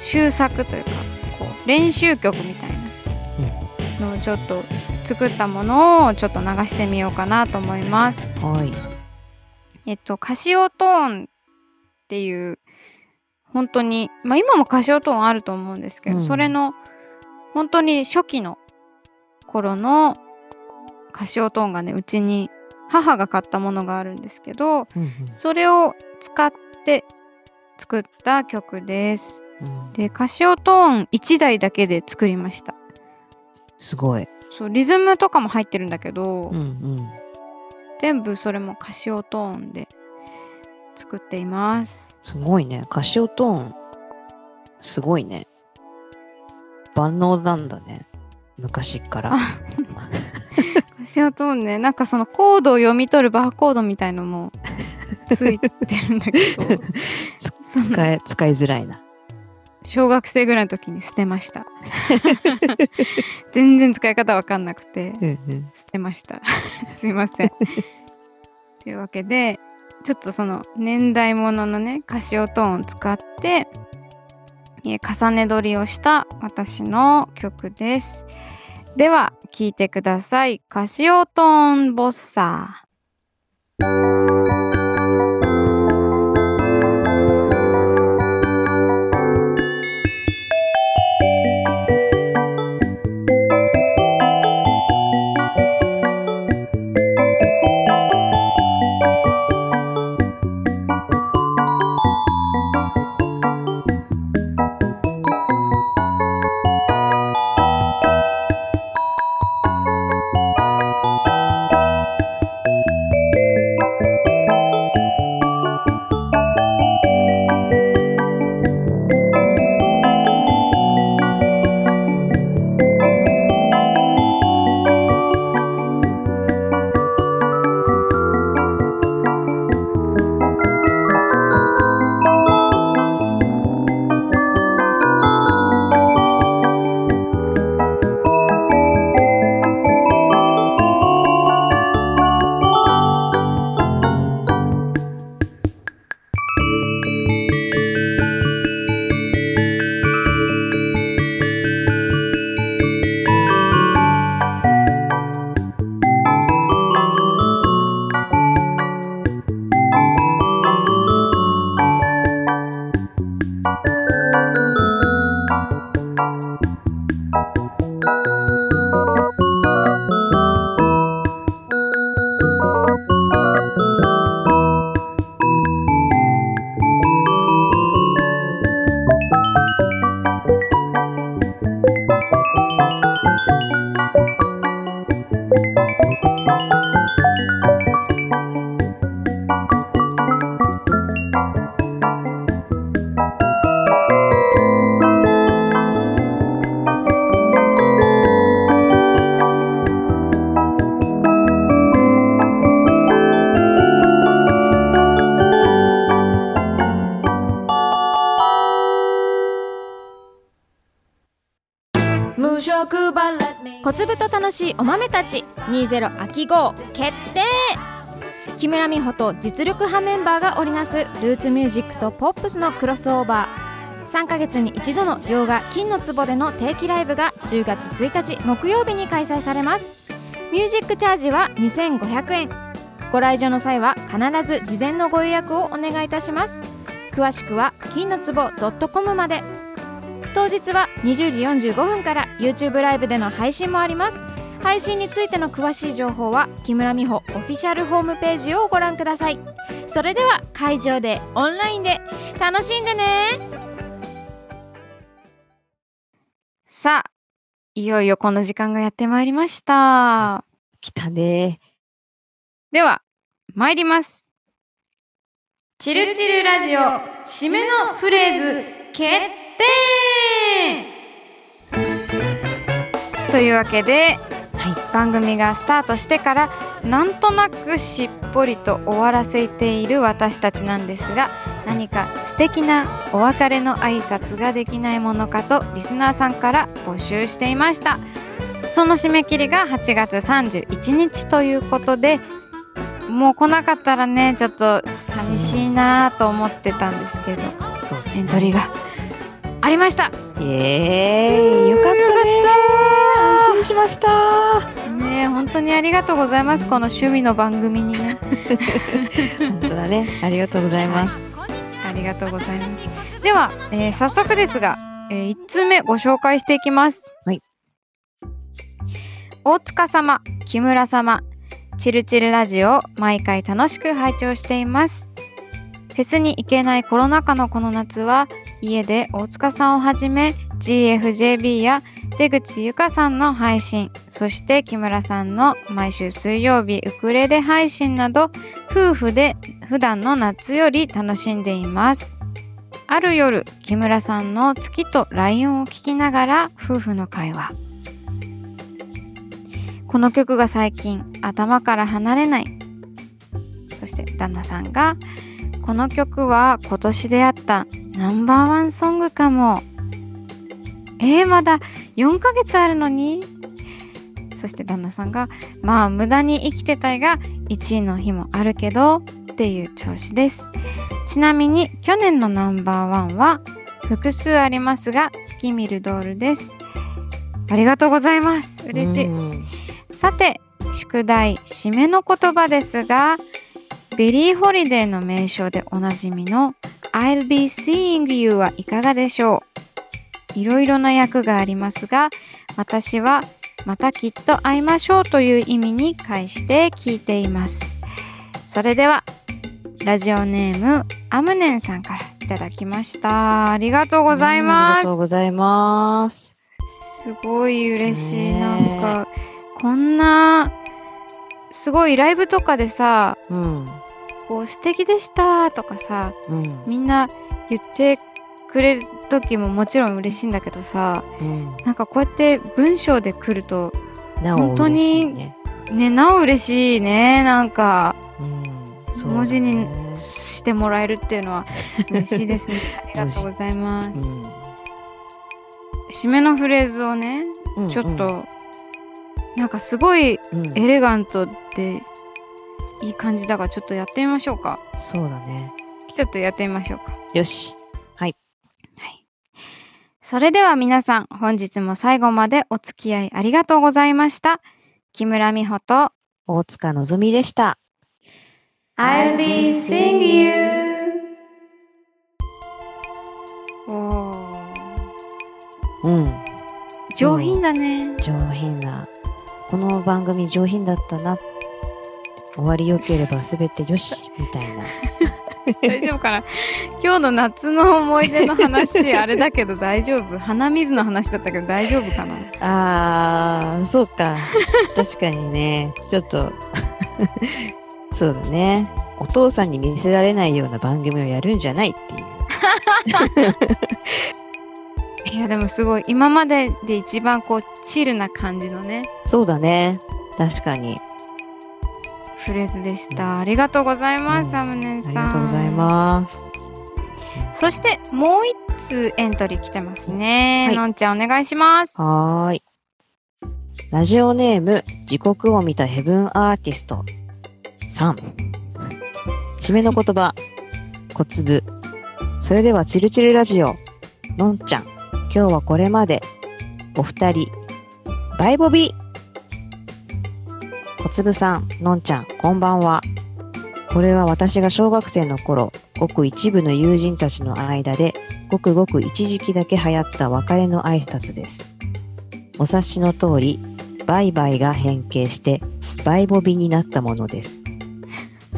終作というかこう練習曲みたいなのをちょっと作ったものをちょっと流してみようかなと思います。う。はい。えっとカシオトーンっていう本当にまあ今もカシオトーンあると思うんですけど、うんそれの本当に初期の頃のカシオトーンがねうちに母が買ったものがあるんですけどうんそれを使って作った曲です。うんでカシオトーン1台だけで作りました。すごい。そうリズムとかも入ってるんだけど、うんうん。全部それもカシオトーンで作っています。すごいね。カシオトーン、すごいね。万能なんだね。昔から。あカシオトーンねなんかそのコードを読み取るバーコードみたいのもついてるんだけど *laughs* 使いづらいな。小学生ぐらいの時に捨てました。全然使い方わかんなくてうんうん。捨てました。*laughs* すいません。というわけでちょっとその年代物のねカシオトーンを使ってえー重ね取りをした私の曲です。では聴いてください。カシオトーンボッサーしいお豆たち20秋号決定。木村美穂と実力派メンバーが織りなすルーツミュージックとポップスのクロスオーバー。3ヶ月に一度の洋画金の壺での定期ライブが10月1日木曜日に開催されます。ミュージックチャージは2500円。ご来場の際は必ず事前のご予約をお願いいたします。詳しくは金の壺 .com まで。当日は20時45分から YouTube ライブでの配信もあります。配信についての詳しい情報は木村美穂オフィシャルホームページをご覧ください。それでは会場でオンラインで楽しんでね。さあいよいよこの時間がやってまいりました。来たね。では参ります。チルチルラジオ締めのフレーズ決定。というわけで、はい番組がスタートしてからなんとなくしっぽりと終わらせている私たちなんですが何か素敵なお別れの挨拶ができないものかとリスナーさんから募集していました。その締め切りが8月31日ということでもう来なかったらねちょっと寂しいなと思ってたんですけどエントリーがありました。イエーイ。よかったねしました。ねえ本当にありがとうございます。この趣味の番組にね。本当だね。ありがとうございます。ありがとうございます。では、えー早速ですが、え1通目ご紹介していきます。はい。大塚様木村様チルチルラジオを毎回楽しく拝聴しています。フェスに行けないコロナ禍のこの夏は家で大塚さんをはじめ GFJB や出口ゆかさんの配信そして木村さんの毎週水曜日ウクレレ配信など夫婦で普段の夏より楽しんでいます。ある夜木村さんの月とライオンを聞きながら夫婦の会話。この曲が最近頭から離れない。そして旦那さんがこの曲は今年出会ったナンバーワンソングかも。えー、まだ4ヶ月あるのに。そして旦那さんがまあ無駄に生きてたいが1位の日もあるけどっていう調子です。ちなみに去年のナンバーワンは複数ありますが月見るドールです。ありがとうございます。嬉しい。うん。さて宿題締めの言葉ですがビリー・ホリデイの名唱でおなじみの I'll be seeing you はいかがでしょう？いろいろな役がありますが私はまたきっと会いましょうという意味に解して聞いています。それではラジオネームアムネンさんからいただきました。ありがとうございあます。りがとうございます。すごい嬉しい、なんかこんなすごいライブとかでさうん。こう素敵でしたとかさうん。みんな言ってくれる時ももちろん嬉しいんだけどさうん。なんかこうやって文章で来ると本当にねねなお嬉しいねなんか。うん。ね文字にしてもらえるっていうのは *laughs* 嬉しいですね。ありがとうございます。締めのフレーズをねうんちょっと、なんかすごいうん。うんエレガントでいい感じだからちょっとやってみましょうか。そうだねちょっとやってみましょうか。よしはい。それでは皆さん本日も最後までお付き合いありがとうございました。木村美穂と大塚のぞみでした。I'll be seeing you. おーうん。上品だね。上品なこの番組上品だったな。終わりよければ全てよしみたいな *laughs* 大丈夫かな？今日の夏の思い出の話 *laughs* あれだけど大丈夫？鼻水の話だったけど大丈夫かな？あーそうか。確かにね。ちょっと。*laughs* そうだね。お父さんに見せられないような番組をやるんじゃないっていう。いやでもすごい。今までで一番こうチルな感じのね。そうだね。確かにフレーズでしたありがとうございます、うんサムネンさんありがとうございますそしてもう一つエントリー来てますね。はいのんちゃんお願いします。はーい。ラジオネーム、時刻を見たヘブンアーティスト3。締めの言葉、小粒。それでは、チルチルラジオ、のんちゃん。今日はこれまで。お二人、バイボビ小粒さん、のんちゃん、こんばんは。これは私が小学生の頃、ごく一部の友人たちの間で、ごくごく一時期だけ流行った別れの挨拶です。お察しの通り、バイバイが変形して、バイボビになったものです。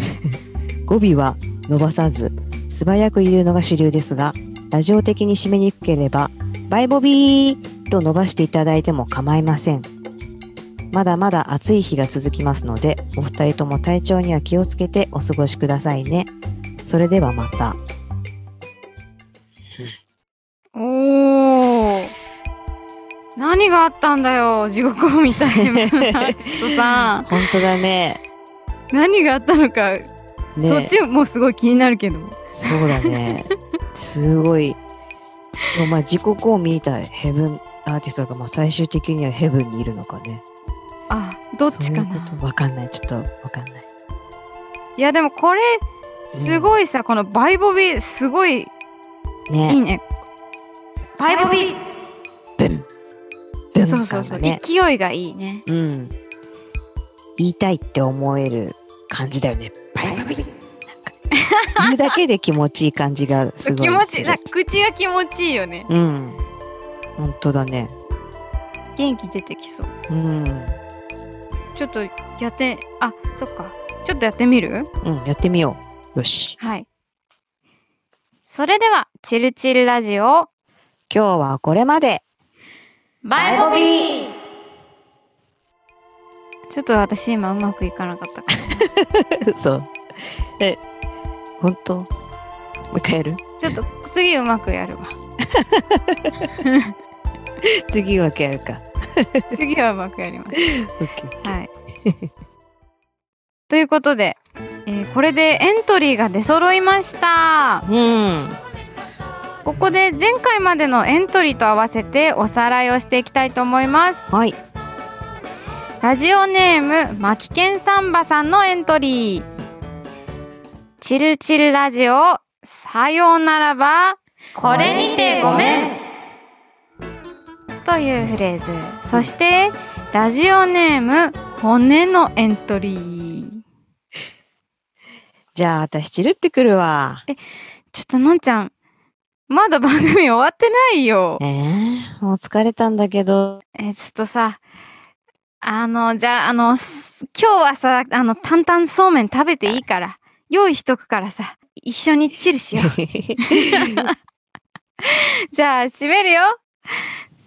*laughs* 語尾は伸ばさず、素早く言うのが主流ですが、ラジオ的に締めにくければ、バイボビーと伸ばしていただいても構いません。まだまだ暑い日が続きますので、お二人とも体調には気をつけてお過ごしくださいね。それではまた。おー。何があったんだよ、地獄を見たいな。人さん。*laughs* 本当だね。何があったのか、ねそっちもすごい気になるけど。そうだね。すごい。まあ自国を見たヘブンアーティストがまあ最終的にはヘブンにいるのかね。あ、どっちかな？わかんない。ちょっとわかんない。いやでもこれすごいさ、このバイボビすごいいいね。ね。バイボビ、ブン。ブンそうそうそう。勢いがいいね。うん。言いたいって思える感じだよね。バイバビ言うだけで気持ちいい感じがすごい。気持ちい口が気持ちいいよね。うん。本当だね。元気出てきそう。うん。ちょっとやって、あ、そっか。ちょっとやってみる？うん、やってみよう。よし。はい。それでは、チルチルラジオ、今日はこれまで。バイボビーちょっと私今うまくいかなかったから。*laughs* そう。え、本当？もう一回やる？ちょっと次うまくやるわ。*laughs* *laughs* 次はやるか。*laughs* 次はうまくやります。はい。*laughs* ということで、えーこれでエントリーが出揃いました。うん。ここで前回までのエントリーと合わせておさらいをしていきたいと思います。はい。ラジオネームマキケンサンバさんのエントリー。チルチルラジオ、さようならば、これにてごめん。というフレーズ。そして、ラジオネーム骨のエントリー。*laughs* じゃあ、私、チルってくるわ。ちょっとのんちゃん、まだ番組終わってないよ。えー、もう疲れたんだけど。えちょっとさ、あの、じゃあ、あの、す今日はさ、あの、担々そうめん食べていいから、用意しとくからさ、一緒にチルしよう。*laughs* *laughs* じゃあ、閉めるよ。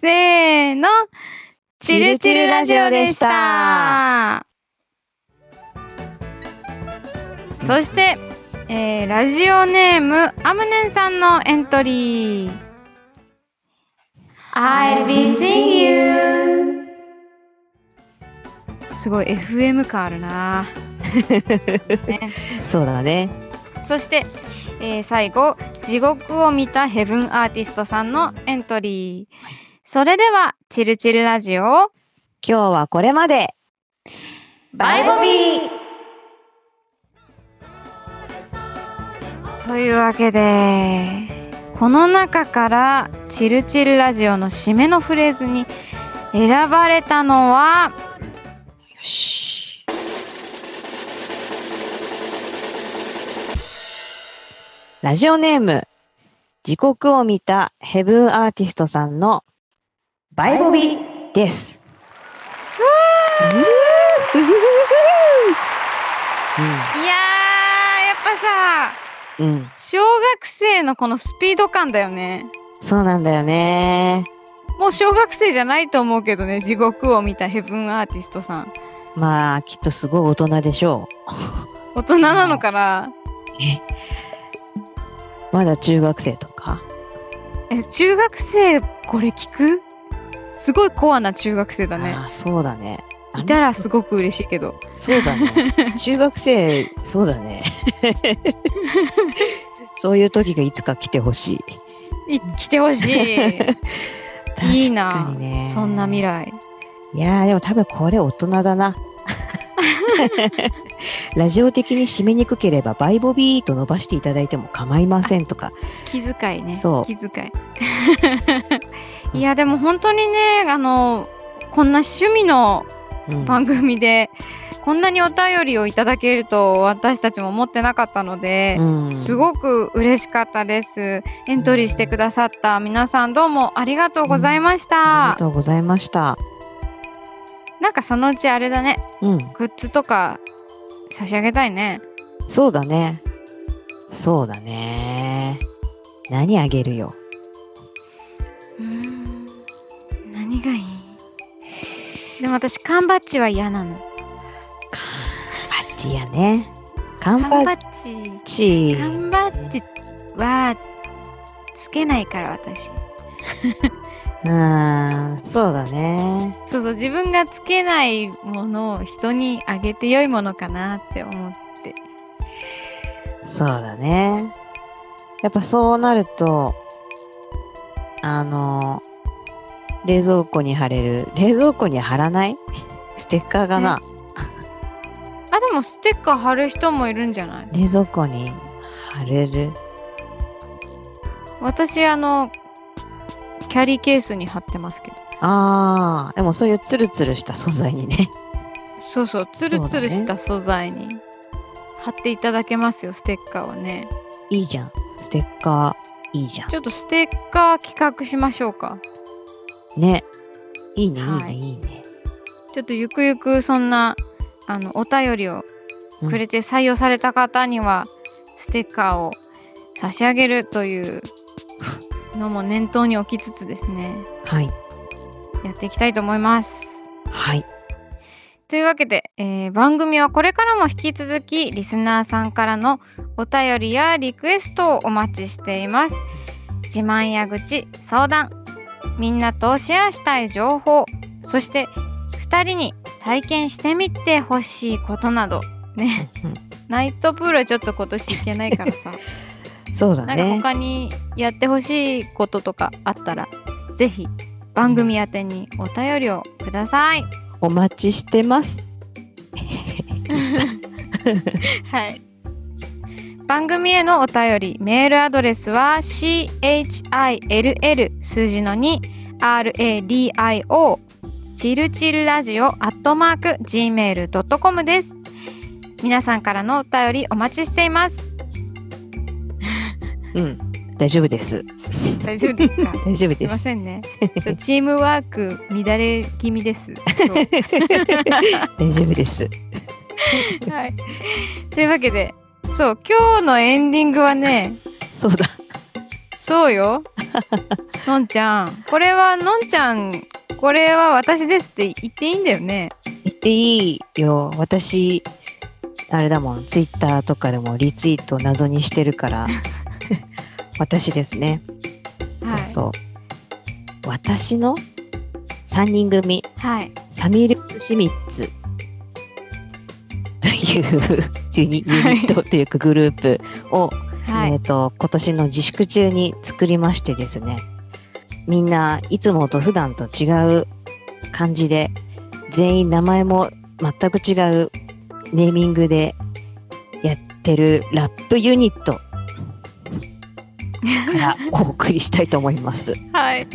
せーの。チルチルラジオでした。そして、えーラジオネームアムネンさんのエントリー。I'll be seeing you. すごい FM 感あるな、*laughs* ね、そうだね。そして、えー最後地獄を見たヘブンアーティストさんのエントリーそれではチルチルラジオ今日はこれまで。バイボビーというわけでこの中からチルチルラジオの締めのフレーズに選ばれたのはよし。ラジオネーム、時刻を見たヘブンアーティストさんのバイボビです。うん。いやーやっぱさうん、うん、小学生のこのスピード感だよね。そうなんだよね。もう小学生じゃないと思うけどね地獄を見たヘブンアーティストさん。まあ、きっとすごい大人でしょ大人なのかな？う。えまだ中学生とか？え中学生これ聞く？すごいコアな中学生だねああそうだね。いたらすごく嬉しいけどそうだね。*laughs* 中学生、そうだね。*laughs* そういう時がいつか来てほしい。い来てほしい *laughs* いいなそんな未来いやーでも多分これ大人だな。ラジオ的に締めにくければバイボビーと伸ばしていただいても構いませんとか。気遣いねそう気遣いいやでも本当にねあのこんな趣味のうん番組で、こんなにお便りをいただけると私たちも思ってなかったので、うんすごく嬉しかったですエントリーしてくださった皆さんどうもありがとうございましありたが、とうございました。なんかそのうちあれだねうん。グッズとか差し上げたいねそうだね。そうだね。何あげるよ。うーん何がいい？でも私缶バッジは嫌なのバッジやね。缶缶バッジ。缶バッジはつけないから私 *laughs* うん、そうだね。そうそう自分がつけないものを人にあげて良いものかなって思ってそうだね。やっぱそうなると、あの、冷蔵庫に貼れる、冷蔵庫に貼らない？ステッカーがな、あでもステッカー貼る人もいるんじゃない？冷蔵庫に貼れる？私あのキャリーケースに貼ってますけど。ああ、でもそういうツルツルした素材にね。そうそうツルツルした素材に貼っていただけますよステッカーはね。いいじゃん。ステッカー、いいじゃん。ちょっとステッカー企画しましょうかね。いいね、いいね、はいいいね。ちょっとゆくゆくそんなあのお便りをくれて採用された方には、ステッカーを差し上げるという *laughs* のも念頭に置きつつですねはい。やっていきたいと思いますはい。というわけで、えー番組はこれからも引き続きリスナーさんからのお便りやリクエストをお待ちしています自慢や愚痴相談みんなとシェアしたい情報そして2人に体験してみてほしいことなどねうん *laughs* ナイトプールはちょっと今年行けないからさ *laughs* そうだなんかね。他にやってほしいこととかあったらぜひ番組宛てにお便りをくださいお待ちしてます。*laughs* はい。番組へのお便り、メールアドレスは chill 数字の 2radio チルチルラジオアットマーク gmail.com です。皆さんからのお便りお待ちしています。うん。大丈夫です。大丈夫ですか？*laughs* 大丈夫すいで。ますせんね。ちょチームワーク乱れ気味です。*laughs* 大丈夫です。はい。というわけで、そう、今日のエンディングはね、そうだ。そうよ。*laughs* のんちゃん。これはのんちゃん、これは私ですって言っていいんだよね。言っていいよ。私、あれだもん。ツイッターとかでもリツイート謎にしてるから。*laughs* 私ですね。はい。そうそう。私の3人組、はい。サミル・シミッツという *laughs* ユニユニットというかグループを、はい。えっ、と、今年の自粛中に作りましてですね。みんないつもと普段と違う感じで、全員名前も全く違うネーミングでやってるラップユニットからお送りしたいと思います。*laughs* はい。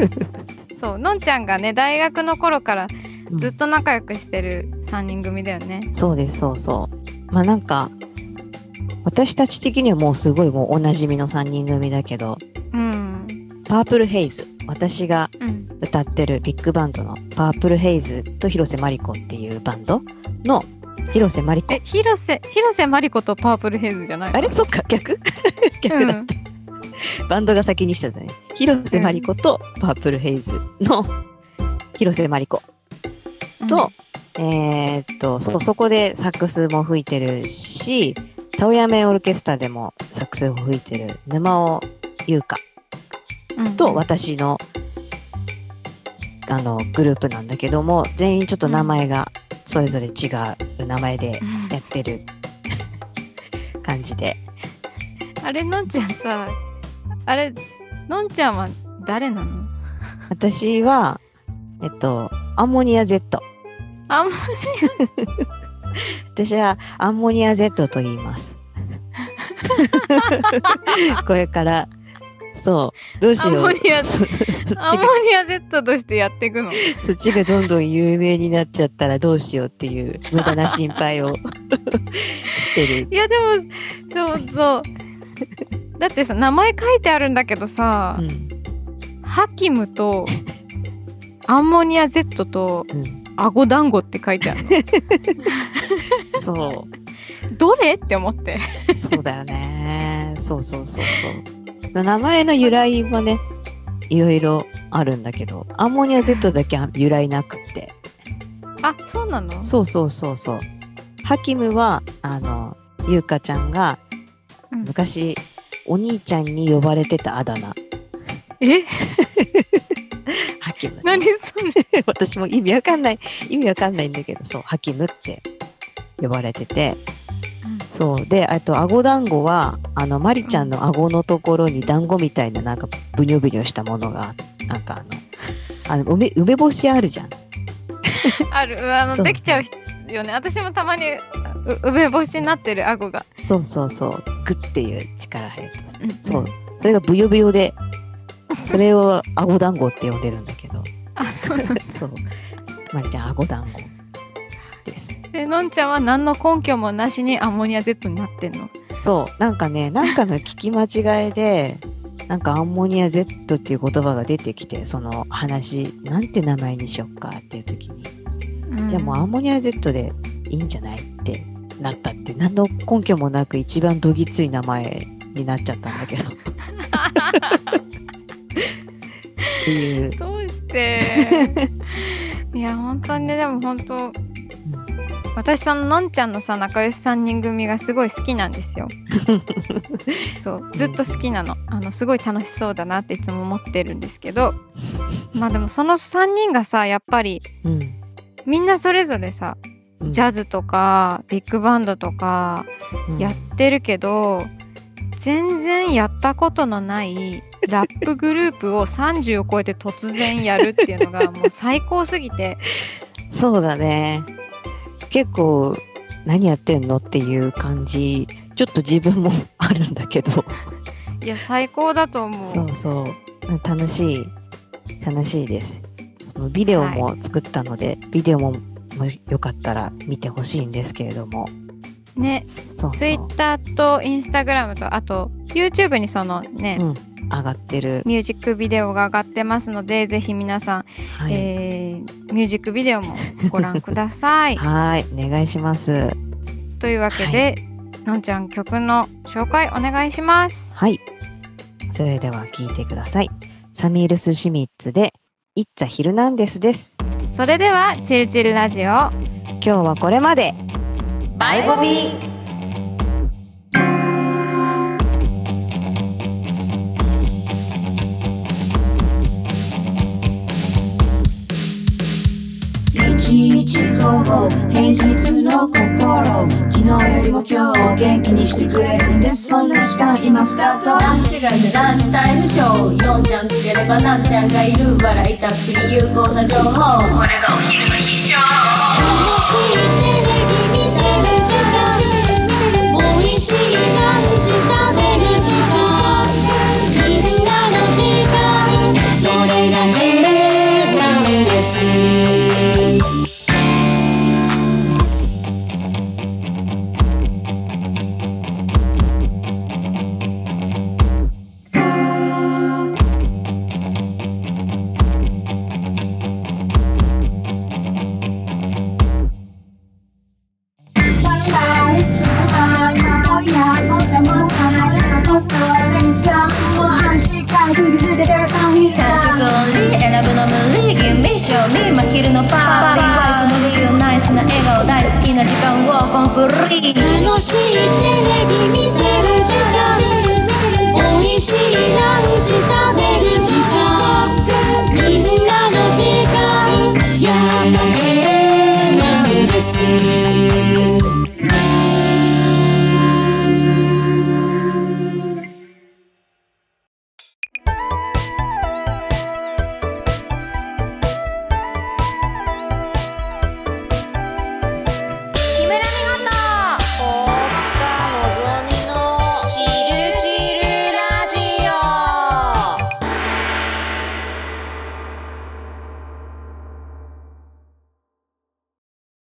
そう、のんちゃんがね、大学の頃からずっと仲良くしてる3人組だよね。そうです、そうそう。まあなんか、私たち的にはもうすごいもうおなじみの3人組だけど、うん。パープルヘイズ、私がうん。歌ってるビッグバンドのパープルヘイズと広瀬マリコっていうバンドの広瀬マリコえ、。広瀬、広瀬マリコとパープルヘイズじゃないの？あれ？そっか、逆？*laughs* 逆だ、バンドが先にしてたね。広瀬マリコとパープルヘイズの広瀬マリコうんと、えーっとそ、そこでサックスも吹いてるし、タオヤメオルケスタでもサックスを吹いてる沼尾優香うんと私の、あのグループなんだけども全員ちょっと名前がそれぞれ違う名前でやってる感じで。あれのんちゃんさあれのんちゃんは誰なの？私は、えっと、アンモニア Z。あんま私はアンモニア Z と言います。*laughs* これから、そう、どうしよう。アンモニアアンモが、ニア Z としてやっていくのそっちがどんどん有名になっちゃったらどうしようっていう無駄な心配をしてる。いやでもそうそうだってさ名前書いてあるんだけどさ、うん。ハキムとアンモニア Z とうん。アゴ団子って書いてある *laughs* そどれって思ってう。そうだよね。そうそうそうそう。名前の由来はね、いろいろあるんだけど、アンモニア Z だけは由来なくって。あそうなの？そうそうそうそう。ハキムは、あの、ゆうかちゃんがうん昔、お兄ちゃんに呼ばれてたあだ名。え？ハキム、何それ私も意味わかんない、意味わかんないんだけど、そう、ハキムって呼ばれてて。そう。で、あと、顎団子は、あの、マリちゃんの顎のところに団子みたいな、なんか、ブニョブニョしたものが、なんかあの、あの、梅、梅干しあるじゃん。*laughs* あるあのできちゃうよね私もたまにう梅干しになってる顎が、そうそうそう。グッていう力入ると。うんそう。それがブヨブヨで、*laughs* それを顎団子って呼んでるんだけど。あそうなんだそう。まりちゃん、顎団子です。でのんちゃんは何の根拠もなしにアンモニア Z になってんの？そう。なんかね、なんかの聞き間違いで、なんかアンモニア Z っていう言葉が出てきて、その話、なんて名前にしよっかっていう時に、じゃあもうアンモニア Z でいいんじゃないってなったって、何の根拠もなく一番どぎつい名前になっちゃったんだけど。*laughs* っていう。どうして？*laughs* いや本当にねでも本当私そののんちゃんのさ仲良し3人組がすごい好きなんですよ。*laughs* そうずっと好きなの。あのすごい楽しそうだなっていつも思ってるんですけど。まあでもその3人がさやっぱりうん。みんなそれぞれさうん。ジャズとかビッグバンドとかうん。やってるけど全然やったことのないラップグループを30を超えて突然やるっていうのが *laughs* もう最高すぎてそうだね。結構、何やってんのっていう感じ、ちょっと自分も *laughs* あるんだけど。いや最高だと思うそうそう。楽しい。楽しいです。そのビデオも作ったので、ビデオももよかったら見てほしいんですけれども。ねそうツイそう。ッターとインスタグラムとあと YouTube にそのね、うん上がってる。ミュージックビデオが上がってますのでぜひ皆さん、はい。えーミュージックビデオもご覧くださいはい。お願いします。というわけで、のんちゃん曲の紹介お願いしますはい。それでは聞いてください。サミールス・シミッツで、いっつぁヒルナンデスです。それではチルチルラジオ今日はこれまで。バイボビ1155平日の心昨日よりも今日を元気にしてくれるんです。そんな時間今スタート。ランチ街でランチタイムショー4ちゃんつければなんちゃんがいる笑いたっぷり有効な情報。これがお昼の必勝